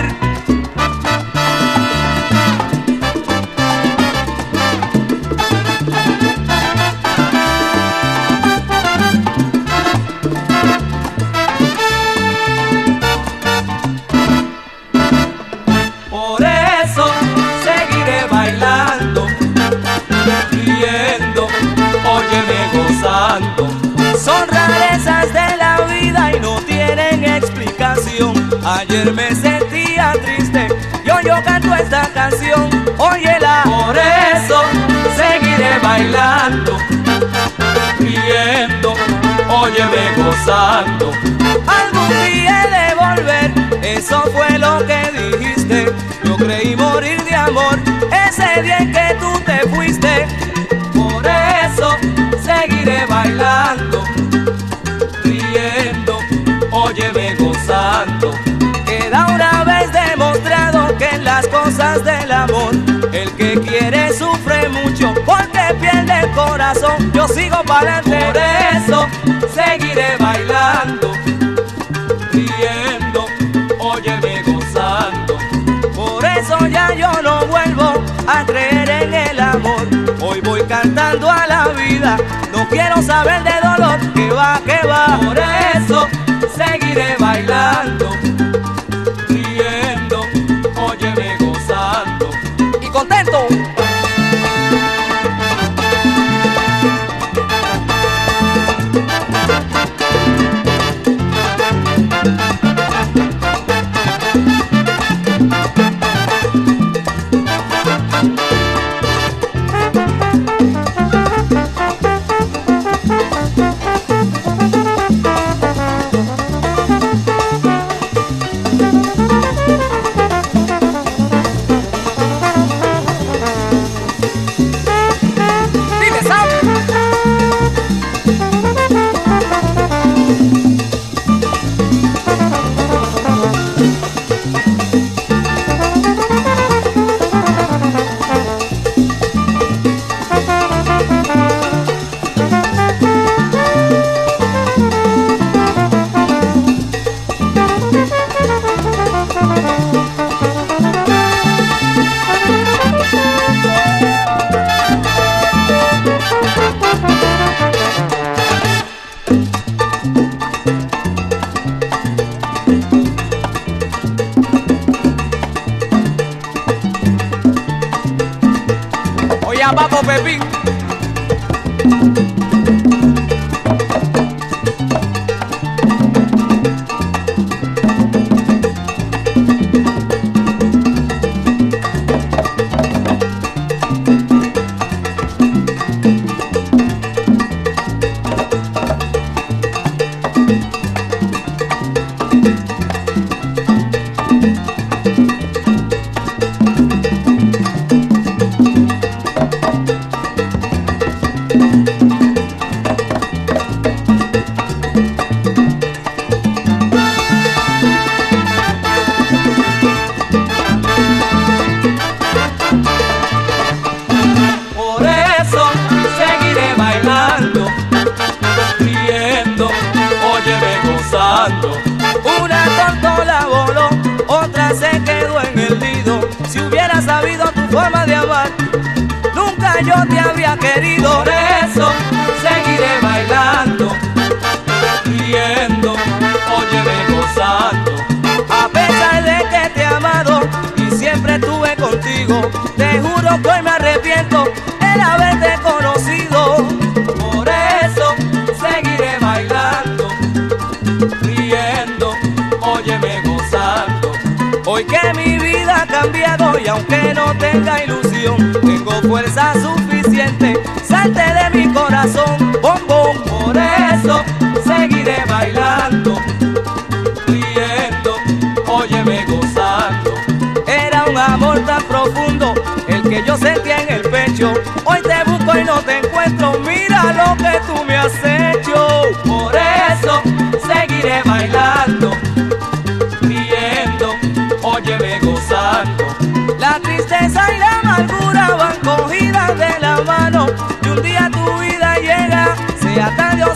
Gozando. Son rarezas de la vida y no tienen explicación. Ayer me sentía triste y hoy yo canto esta canción. Óyela, por eso seguiré bailando, riendo, óyeme gozando. Algún día de volver, eso fue lo que dijiste. Pierde el corazón. Yo sigo para por eso seguiré bailando, riendo, óyeme gozando. Por eso ya yo no vuelvo a creer en el amor. Hoy voy cantando a la vida, no quiero saber de dolor, que va, que va. Por eso seguiré bailando, tristeza y la amargura van cogidas de la mano. Y un día tu vida llega, sea tarde o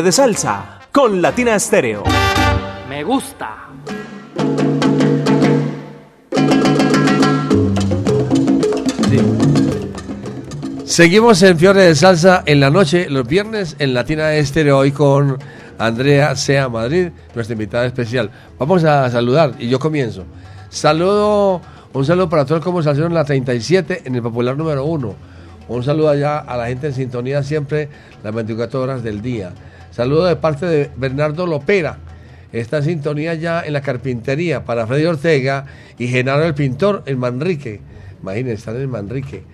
Fiebre de Salsa con Latina Estéreo. Me gusta. Seguimos en Fiore de Salsa en la noche, los viernes en Latina Estéreo, hoy con Andrea Sea Madrid, nuestra invitada especial. Vamos a saludar y yo comienzo. Saludo, un saludo para todos como salieron en la 37 en el popular número 1. Un saludo allá a la gente en sintonía siempre las 24 horas del día. Saludo de parte de Bernardo Lopera. Está en sintonía ya en la carpintería para Freddy Ortega y Genaro el Pintor en Manrique. Imagínense, están en Manrique.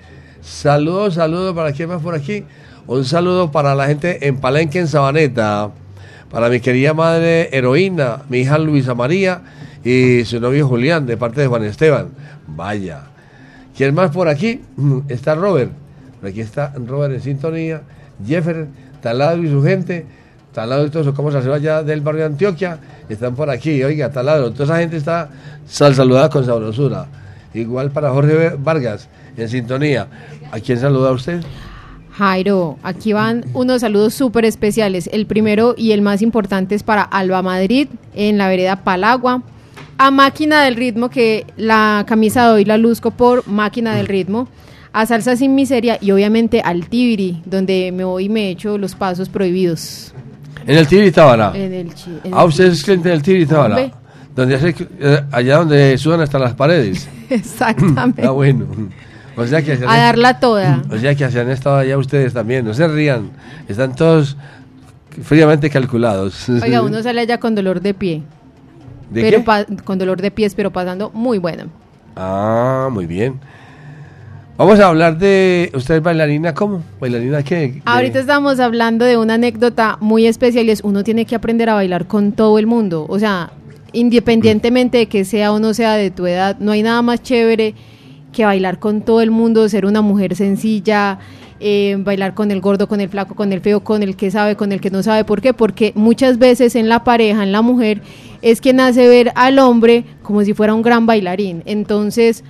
Saludos, saludos para quién más por aquí. Un saludo para la gente en Palenque, en Sabaneta. Para mi querida madre heroína, mi hija Luisa María y su novio Julián, de parte de Juan Esteban. Vaya. ¿Quién más por aquí? [CLEARS THROAT] Está Robert. Aquí está Robert en sintonía. Jeffer, Taladro y su gente. Taladro y todos como se allá del barrio de Antioquia. Están por aquí. Oiga, Taladro. Toda esa gente está sal saludada con sabrosura. Igual para Jorge Vargas en sintonía. ¿A quién saluda usted? Jairo, aquí van unos saludos súper especiales. El primero y el más importante es para Alba Madrid en la vereda Palagua. A Máquina del Ritmo, que la camisa de hoy la luzco por Máquina del Ritmo. A Salsa Sin Miseria y obviamente al Tibiri, donde me voy y me echo los pasos prohibidos. En el Tibiri Tábara. En el en Ah, usted es cliente del. Donde hace, eh, allá donde sudan hasta las paredes. [LAUGHS] Exactamente. Ah, bueno. O sea que A darla toda. [CLEARS THROAT] O sea que se han estado allá ustedes también. No se rían. Están todos fríamente calculados. [LAUGHS] Oiga, uno sale allá con dolor de pie. ¿De pero qué? con dolor de pies, pero pasando muy bueno. Ah, muy bien. Vamos a hablar de. ¿Usted es bailarina cómo? ¿Bailarina qué? De- Ahorita estamos hablando de una anécdota muy especial y es uno tiene que aprender a bailar con todo el mundo. O sea, independientemente de que sea o no sea de tu edad, no hay nada más chévere que bailar con todo el mundo, ser una mujer sencilla, eh, bailar con el gordo, con el flaco, con el feo, con el que sabe, con el que no sabe. ¿Por qué? Porque muchas veces en la pareja, en la mujer, es quien hace ver al hombre como si fuera un gran bailarín. Entonces,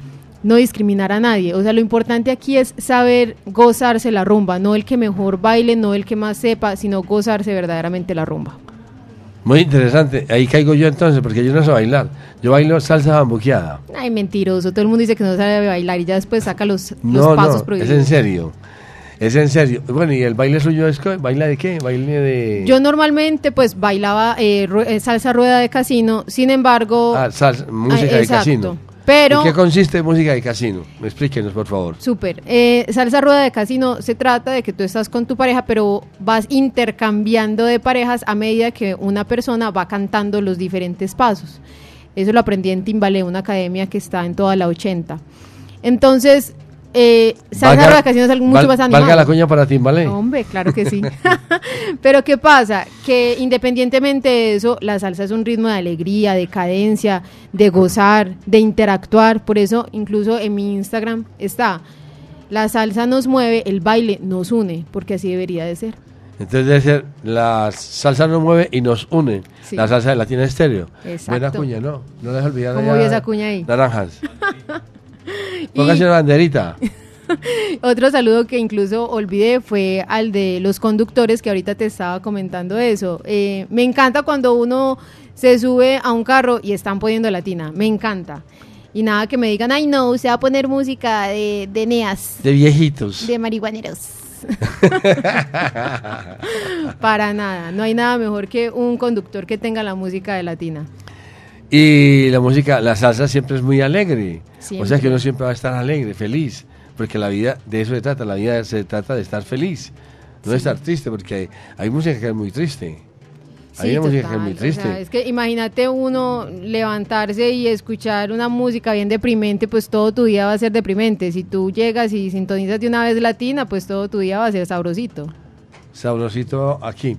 no discriminar a nadie. O sea, lo importante aquí es saber gozarse la rumba, no el que mejor baile, no el que más sepa, sino gozarse verdaderamente la rumba. Muy interesante. Ahí caigo yo entonces, porque yo no sé bailar. Yo bailo salsa bambuqueada. Ay, mentiroso, todo el mundo dice que no sabe bailar y ya después saca los, pasos no, es prohibidos. en serio. Es en serio. Bueno, ¿y el baile suyo es? ¿Baila de qué? ¿Baile de...? Yo normalmente pues bailaba eh, ru- eh, salsa rueda de casino, sin embargo... Ah, salsa, música Ah, de exacto. casino. Pero... ¿En qué consiste música de casino? Explíquenos, por favor. Súper. Eh, salsa rueda de casino se trata de que tú estás con tu pareja, pero vas intercambiando de parejas a medida que una persona va cantando los diferentes pasos. Eso lo aprendí en Timbalé, una academia que está en toda la 80. Entonces, eh, salsa Valga- de casino es algo mucho val- más animado. Valga la cuña para Timbalé. Hombre, claro que sí. [LAUGHS] Pero ¿qué pasa? Que independientemente de eso, la salsa es un ritmo de alegría, de cadencia, de gozar, de interactuar. Por eso, incluso en mi Instagram está, la salsa nos mueve, el baile nos une, porque así debería de ser. Entonces debe ser, la salsa nos mueve y nos une. Sí. La salsa de Latina Estéreo. Exacto. Buena cuña, ¿no? No dejes olvidar ¿Cómo allá esa cuña ahí? Naranjas. [LAUGHS] [LAUGHS] Póngase una banderita. [LAUGHS] Otro saludo que incluso olvidé fue al de los conductores, que ahorita te estaba comentando eso. Eh, me encanta cuando uno se sube a un carro y están poniendo latina, me encanta. Y nada que me digan, ay no, usted va a poner música de, de neas, De viejitos. de marihuaneros. [LAUGHS] Para nada, no hay nada mejor que un conductor que tenga la música de latina. Y la música, la salsa siempre es muy alegre. O sea Siempre. que uno siempre va a estar alegre, feliz. Porque la vida, de eso se trata, la vida se trata de estar feliz. No de Sí. estar triste, porque hay, hay música que es muy triste. Hay Sí, una música que es muy o triste. sea, es que imagínate uno levantarse y escuchar una música bien deprimente, pues todo tu día va a ser deprimente. Si tú llegas y sintonizas de una vez latina, pues todo tu día va a ser sabrosito. Sabrosito aquí.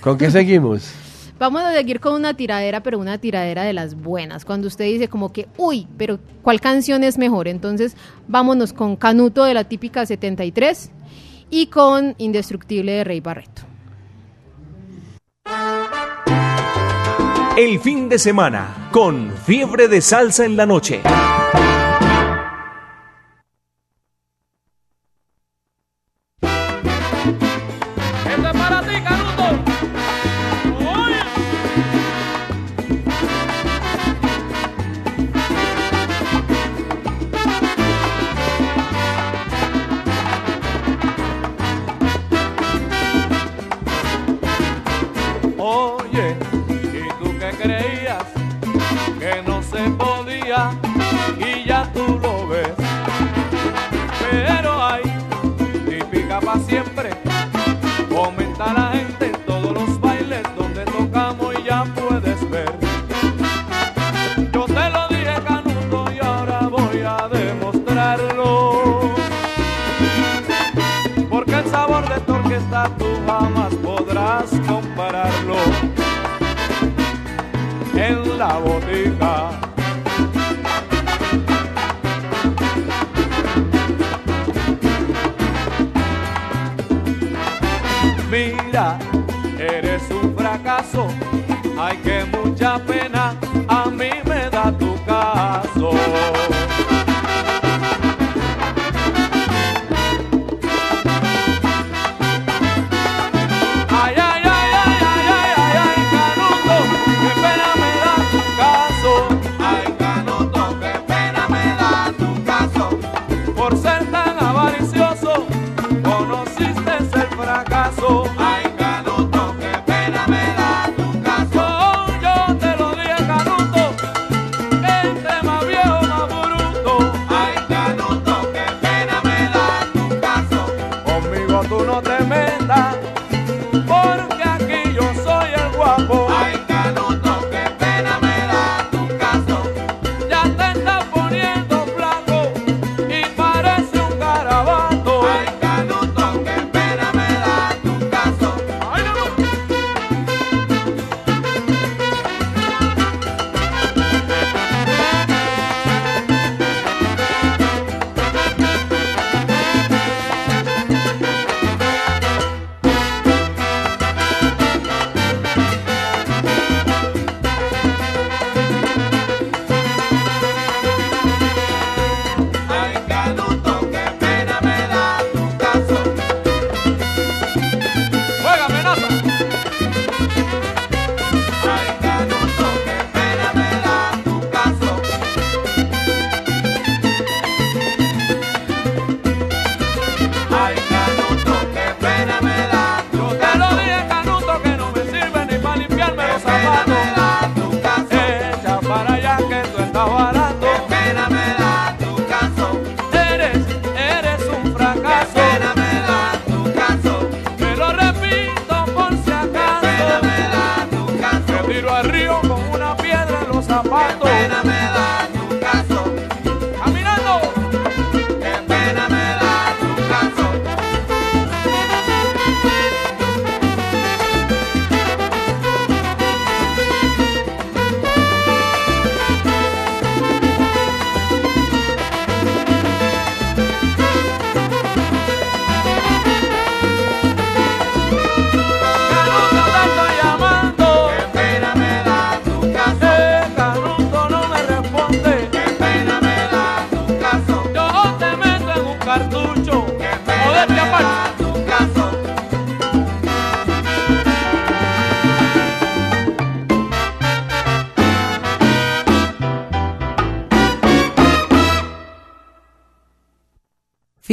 ¿Con qué [LAUGHS] seguimos? Vamos a seguir con una tiradera, pero una tiradera de las buenas. Cuando usted dice como que, uy, pero ¿cuál canción es mejor? Entonces vámonos con Canuto de la típica 73 y con Indestructible de Rey Barreto. El fin de semana con fiebre de salsa en la noche.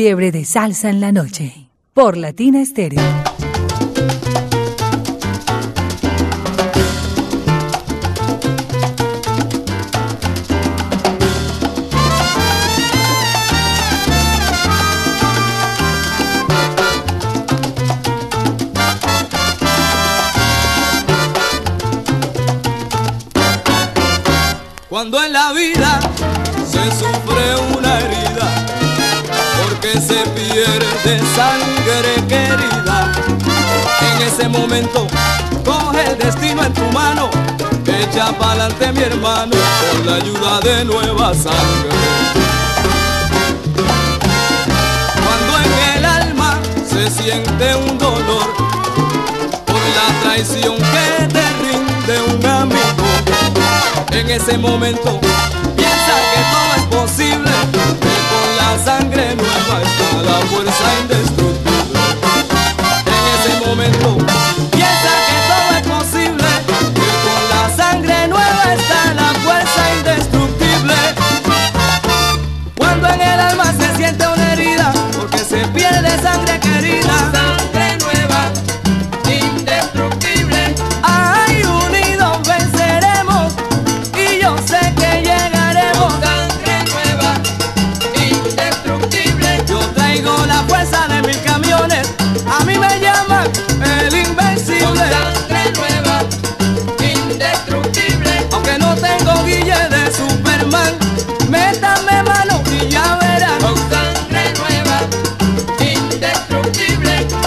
fiebre de salsa en la noche. Por Latina Estéreo. echa pa'lante mi hermano con la ayuda de nueva sangre. Cuando en el alma se siente un dolor por la traición que te rinde un amigo, en ese momento piensa que todo es posible, que con la sangre nueva está la fuerza indestructible. En ese momento play.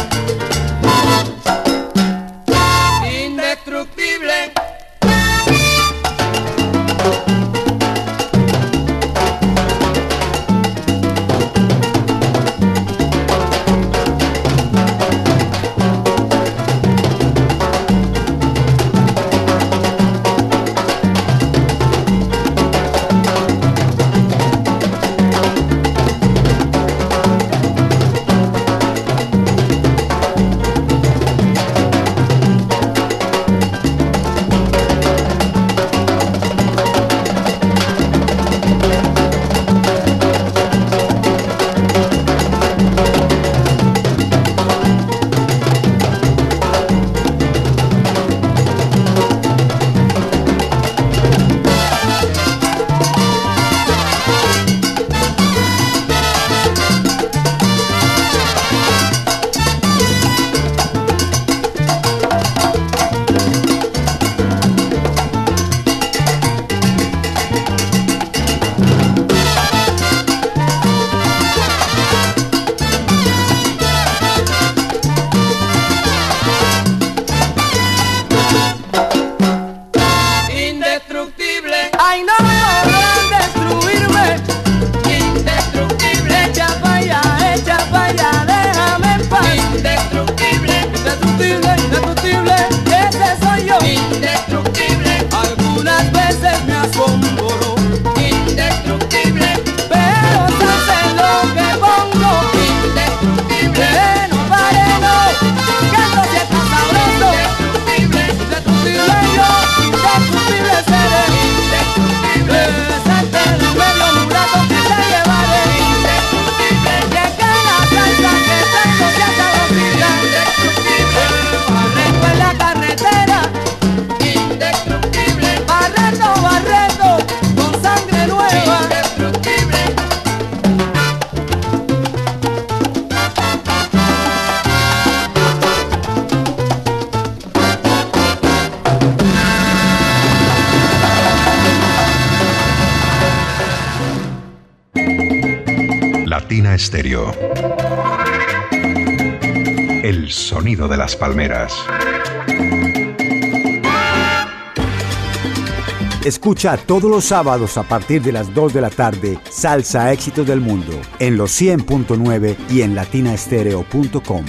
Todos los sábados a partir de las 2 de la tarde Salsa Éxitos del Mundo en los 100.9 y en latinaestereo.com.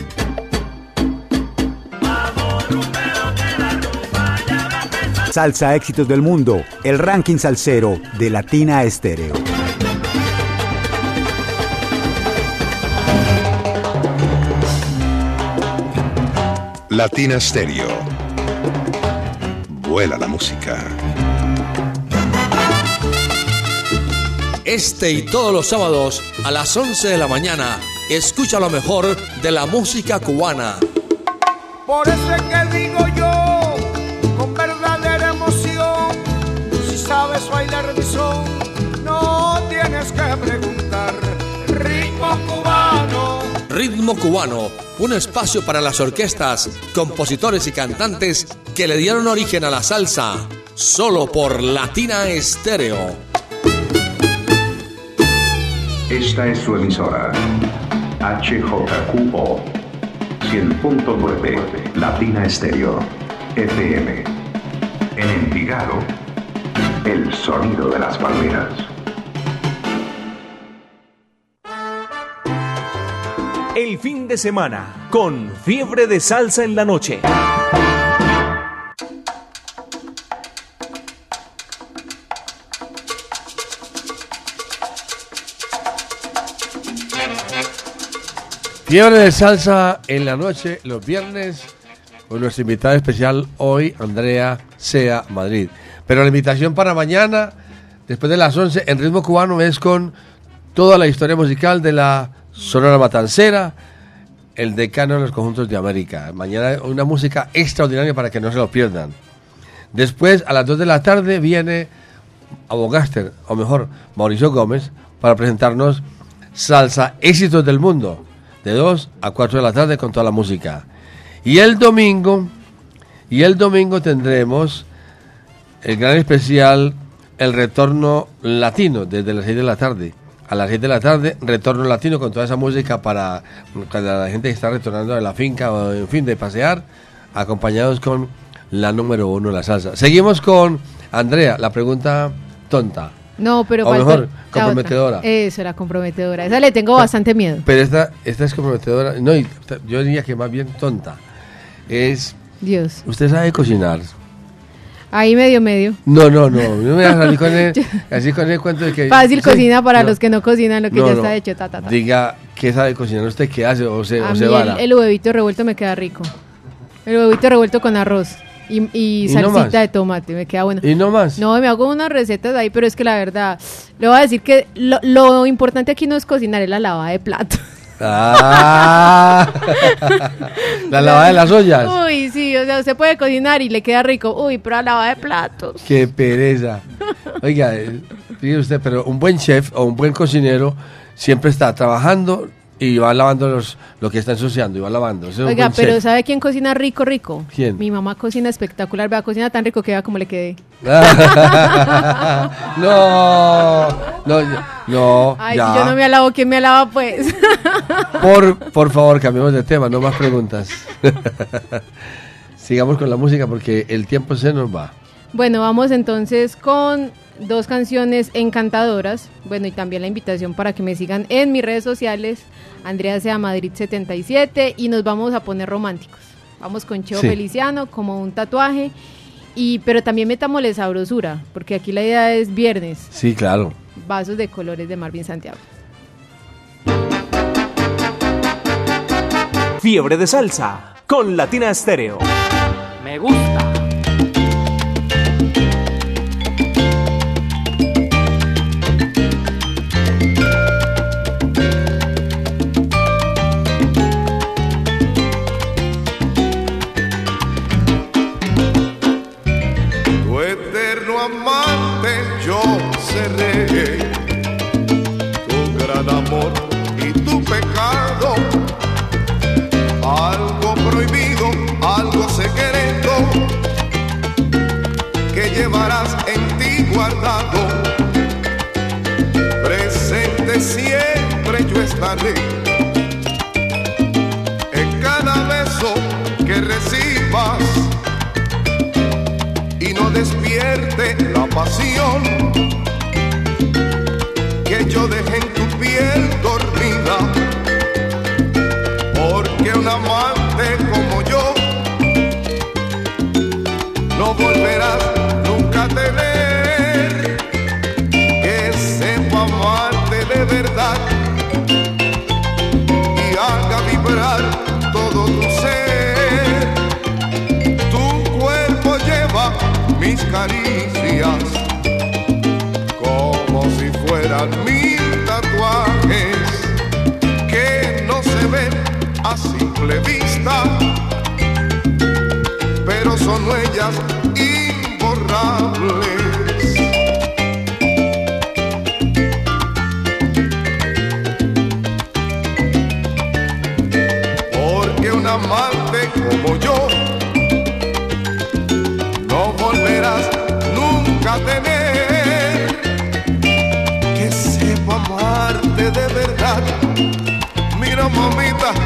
Salsa Éxitos del Mundo, el ranking salsero de Latina Estéreo. Latina Stereo. Vuela la música. Este y todos los sábados a las 11 de la mañana, escucha lo mejor de la música cubana. Por eso es que digo yo, con verdadera emoción, si sabes bailar mi son, no tienes que preguntar. Ritmo cubano. Ritmo cubano, un espacio para las orquestas, compositores y cantantes que le dieron origen a la salsa, solo por Latina Estéreo. Esta es su emisora. HJQO 100.9 Latina Estéreo FM. En Envigado, el sonido de las palmeras. El fin de semana con fiebre de salsa en la noche. Fiebre de salsa en la noche, los viernes, con nuestra invitada especial hoy, Andrea Sea Madrid. Pero la invitación para mañana, después de las 11, en ritmo cubano, es con toda la historia musical de la Sonora Matancera, el decano de los conjuntos de América. Mañana una música extraordinaria para que no se lo pierdan. Después, a las 2 de la tarde, viene Abogaster, o mejor, Mauricio Gómez, para presentarnos Salsa Éxitos del Mundo, de 2 a 4 de la tarde con toda la música. Y el domingo, y el domingo tendremos el gran especial, el retorno latino, desde las 6 de la tarde. A las 6 de la tarde, retorno latino con toda esa música para cuando la gente está retornando de la finca o en fin de pasear, acompañados con la número uno, la salsa. Seguimos con Andrea, la pregunta tonta. No, pero O falta mejor, la otra. comprometedora. Eso era comprometedora. Esa le tengo bastante miedo. Pero esta, esta es comprometedora, no, yo diría que más bien tonta. Es, Dios. ¿usted sabe cocinar? Ahí medio medio. No, no, no, no me voy a salir con [LAUGHS] el, así con el cuento de que... Fácil Sí, cocina para no. los que no cocinan lo que No, ya no. está hecho. Ta, ta, ta. Diga, ¿qué sabe cocinar usted? ¿Qué hace? O se, A o mí se el, vara. el huevito revuelto me queda rico. El huevito revuelto con arroz y, y ¿Y no salsita de tomate, me queda bueno. ¿Y no más? No, me hago unas recetas ahí, pero es que la verdad, le voy a decir que lo, lo importante aquí no es cocinar, es la lavada de platos. [LAUGHS] Ah, [LAUGHS] la lavada de las ollas. Uy, sí, o sea, usted puede cocinar y le queda rico. Uy, pero la lavada de platos. Qué pereza. [LAUGHS] Oiga, eh, fíjese usted, pero un buen chef o un buen cocinero siempre está trabajando y va lavando los, lo que está ensuciando y va lavando. Oiga, pero. ¿sabe quién cocina rico, rico? ¿Quién? Mi mamá cocina espectacular, vea, cocina tan rico que vea cómo le quedé. [LAUGHS] no, no, no, Ay, ya. si yo no me alabo, ¿quién me alaba pues? [LAUGHS] Por, por favor, cambiemos de tema, no más preguntas. [LAUGHS] Sigamos con la música porque el tiempo se nos va. Bueno, vamos entonces con dos canciones encantadoras. Bueno, y también la invitación para que me sigan en mis redes sociales, Andrea Sea Madrid 77, y nos vamos a poner románticos. Vamos con Cheo Sí. Feliciano como un tatuaje, y pero también metámosle sabrosura, porque aquí la idea es viernes, Sí, claro. vasos de colores de Marvin Santiago. Fiebre de salsa con Latina Estéreo. Me gusta. Estaré. En cada beso que recibas y no despierte la pasión que yo dejé caricias como si fueran mil tatuajes que no se ven a simple vista, pero son huellas imborrables.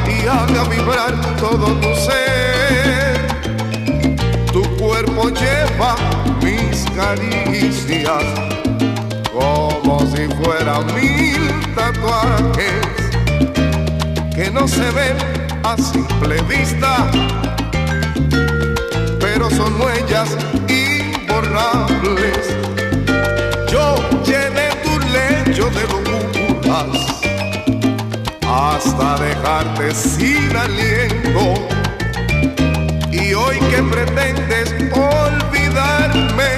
Y haga vibrar todo tu ser. Tu cuerpo lleva mis caricias como si fueran mil tatuajes que no se ven a simple vista, pero son huellas imborrables. Yo llené tu lecho de locuras hasta dejarte sin aliento. Y hoy que pretendes olvidarme,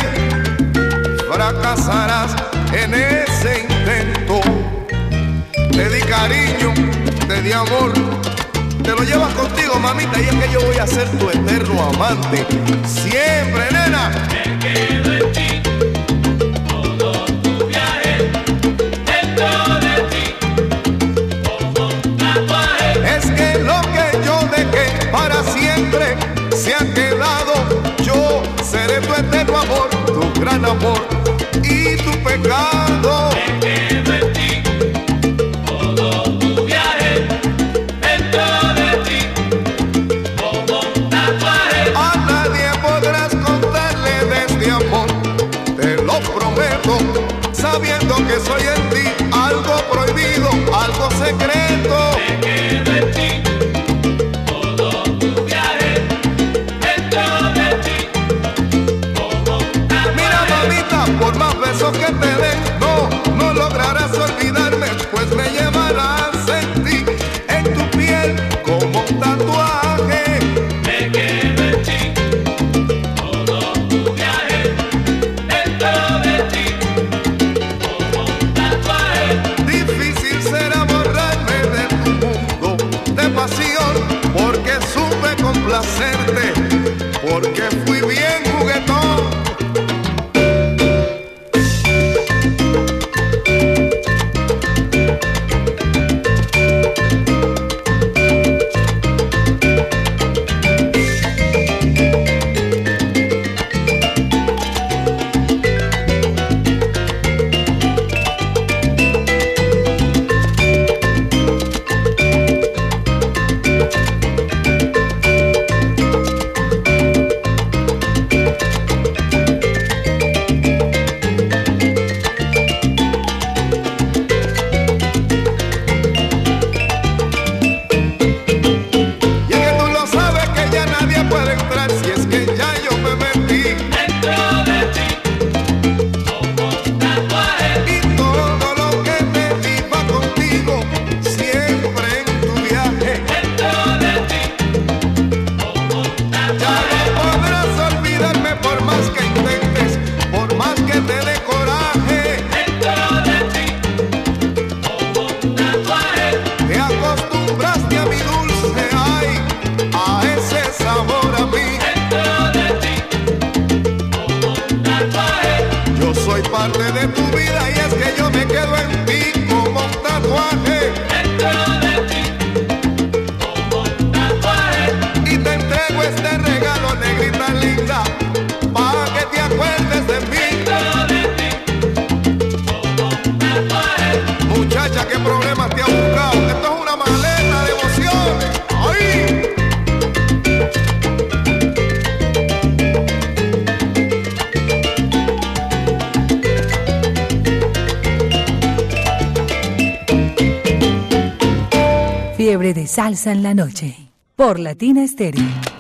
fracasarás en ese intento. Te di cariño, te di amor, te lo llevas contigo, mamita, y es que yo voy a ser tu eterno amante. Siempre, nena. Gran amor y tu pecado. Salsa en la noche. Por Latina Stereo.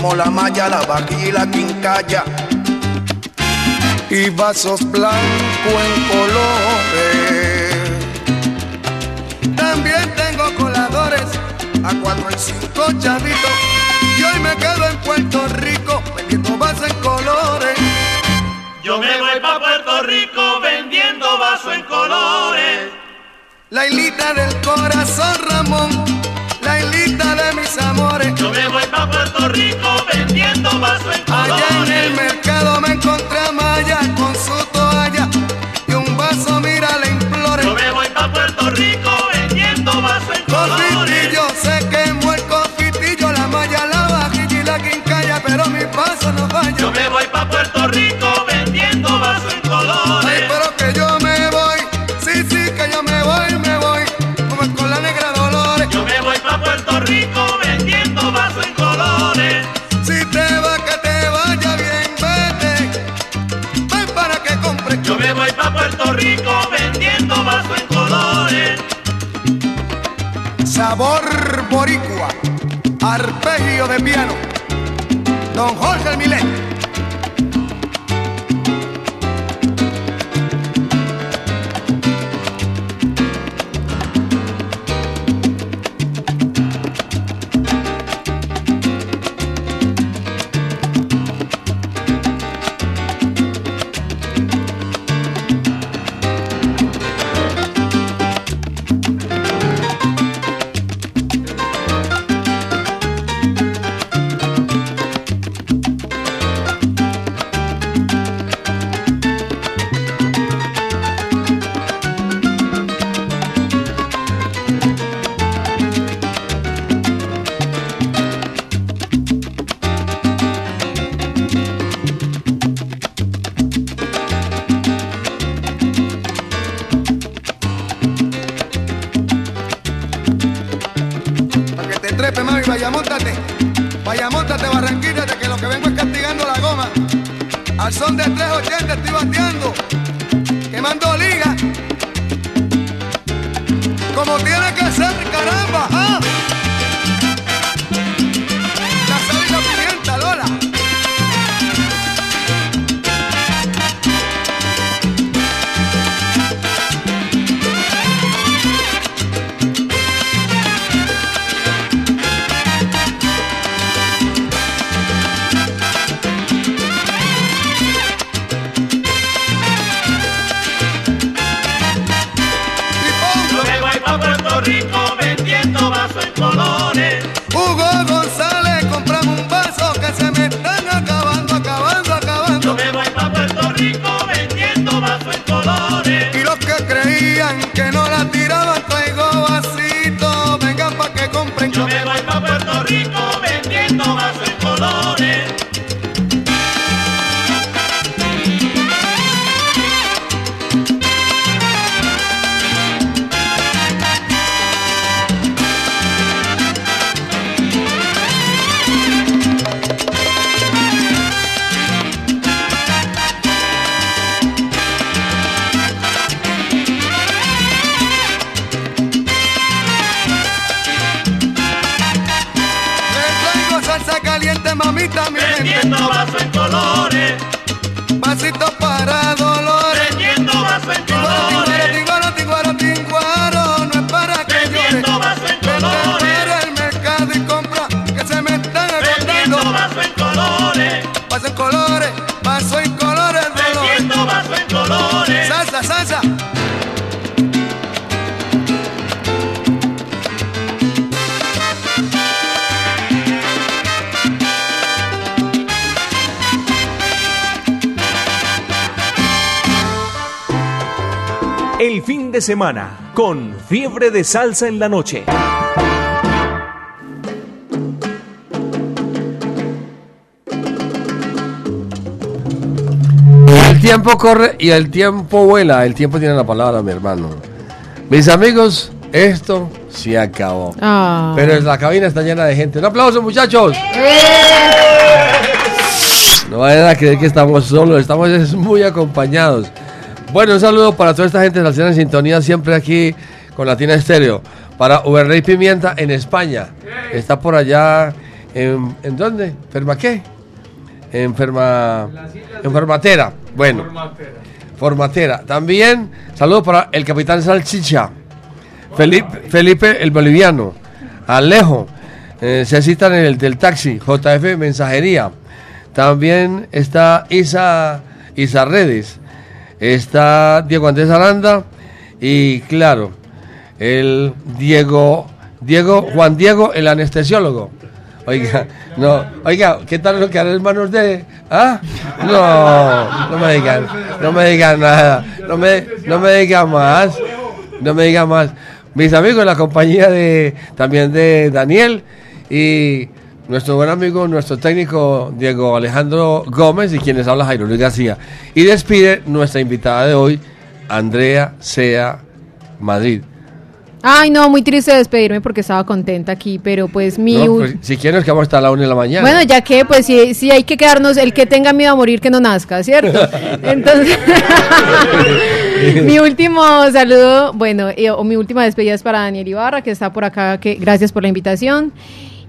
Quemó la malla, la vaquilla y la quincalla. Y vasos blancos en colores. También tengo coladores a cuatro y cinco chavitos. Y hoy me quedo en Puerto Rico vendiendo vasos en colores. Yo me voy pa' Puerto Rico vendiendo vaso en colores. La hilita del corazón Ramón, de mis amores. Yo me voy pa' Puerto Rico vendiendo vaso en colores. Allá en el mercado me encontré a Maya con su toalla y un vaso, mira, le implore. Yo me voy pa' Puerto Rico vendiendo vaso en colores. Cofitillo, se quemó el cofitillo, la malla, la vajilla y la quincalla, pero mi paso no falla. Yo me voy pa' Puerto boricua, arpegio de piano, Don Jorge Milet. De 380 estoy bateando, semana con fiebre de salsa en la noche. El tiempo corre y el tiempo vuela. El tiempo tiene la palabra, mi hermano. Mis amigos, esto se acabó. Ah. Pero la cabina está llena de gente. Un aplauso, muchachos. No vayan a creer que estamos solos, estamos es muy acompañados. Bueno, un saludo para toda esta gente de en sintonía siempre aquí con Latina Estéreo. Para Uberrey Pimienta en España. Está por allá en, ¿en dónde? ¿Ferma qué? Enferma Enfermatera. Bueno. Formatera. También saludo para el capitán Salchicha. Felipe, Felipe el boliviano. Alejo. Eh, se citan en el del taxi. JF Mensajería. También está Isa, Isa Redes. Está Diego Andrés Aranda. Y claro, el Diego, Diego, Juan Diego, el anestesiólogo. Oiga, no, oiga, ¿qué tal lo que harán hermanos de? ¿Ah? No, no me digan, no me digan nada, no me, no me digan más, no me digan más. Mis amigos, la compañía de, también de Daniel y nuestro buen amigo, nuestro técnico Diego Alejandro Gómez y quienes habla Jairo Luis García. Y despide nuestra invitada de hoy, Andrea Sea Madrid. Ay, no, muy triste despedirme porque estaba contenta aquí, pero pues mi... No, pues, si quieres que vamos hasta la una de la mañana. Bueno, ya que, pues sí, sí hay que quedarnos, el que tenga miedo a morir que no nazca, ¿cierto? [LAUGHS] Entonces, [LAUGHS] mi último saludo, bueno, eh, o mi última despedida es para Daniel Ibarra, que está por acá, que gracias por la invitación.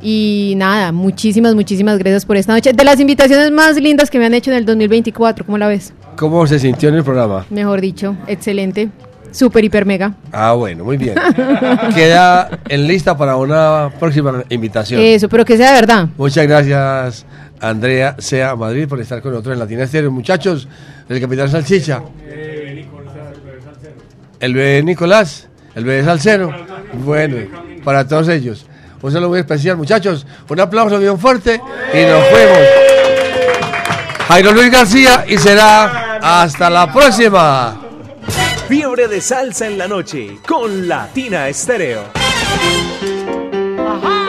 Y nada, muchísimas, muchísimas gracias por esta noche. De las invitaciones más lindas que me han hecho en el 2024, ¿cómo la ves? ¿Cómo se sintió en el programa? Mejor dicho, excelente, súper, hiper, mega. Ah, bueno, muy bien. [LAUGHS] Queda en lista para una próxima invitación. Eso, pero que sea de verdad. Muchas gracias, Andrea Sea Madrid, por estar con nosotros en Latina Estéreo. Muchachos, el capitán Salchicha. El bebé Nicolás, el bebé Salcero. Bueno, para todos ellos. Un saludo muy especial, muchachos. Un aplauso bien fuerte y nos fuimos. Jairo Luis García y será hasta la próxima. Fiebre de salsa en la noche con Latina Estéreo. Como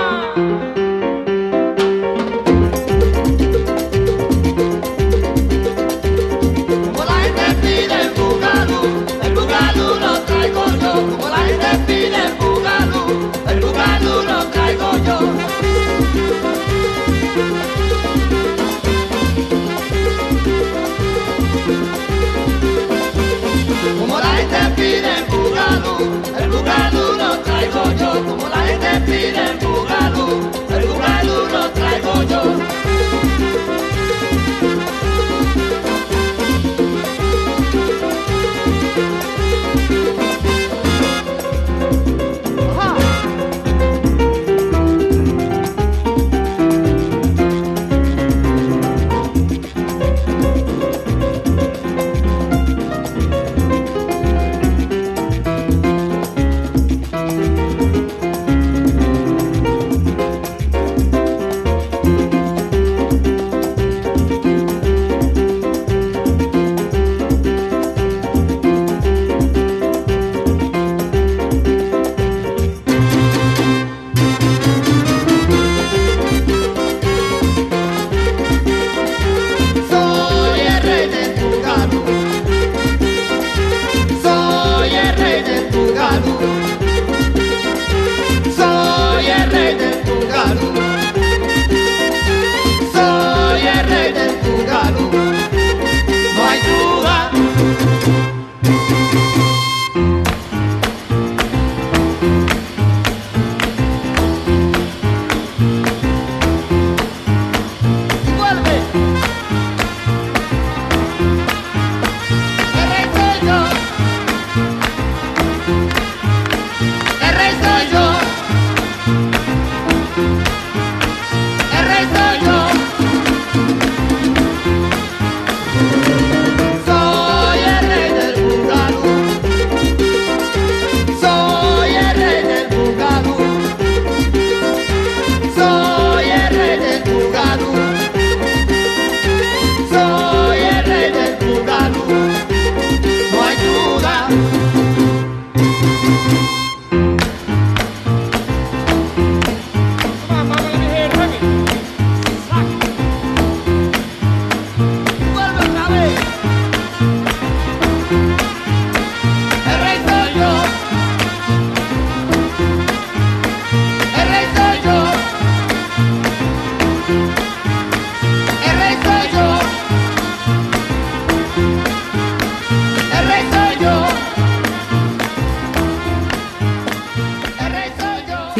el bugalo lo traigo yo, como la gente pide el bugalo. El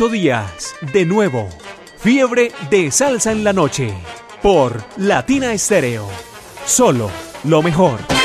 ocho días, de nuevo, Fiebre de Salsa en la Noche, por Latina Estéreo. Solo lo mejor.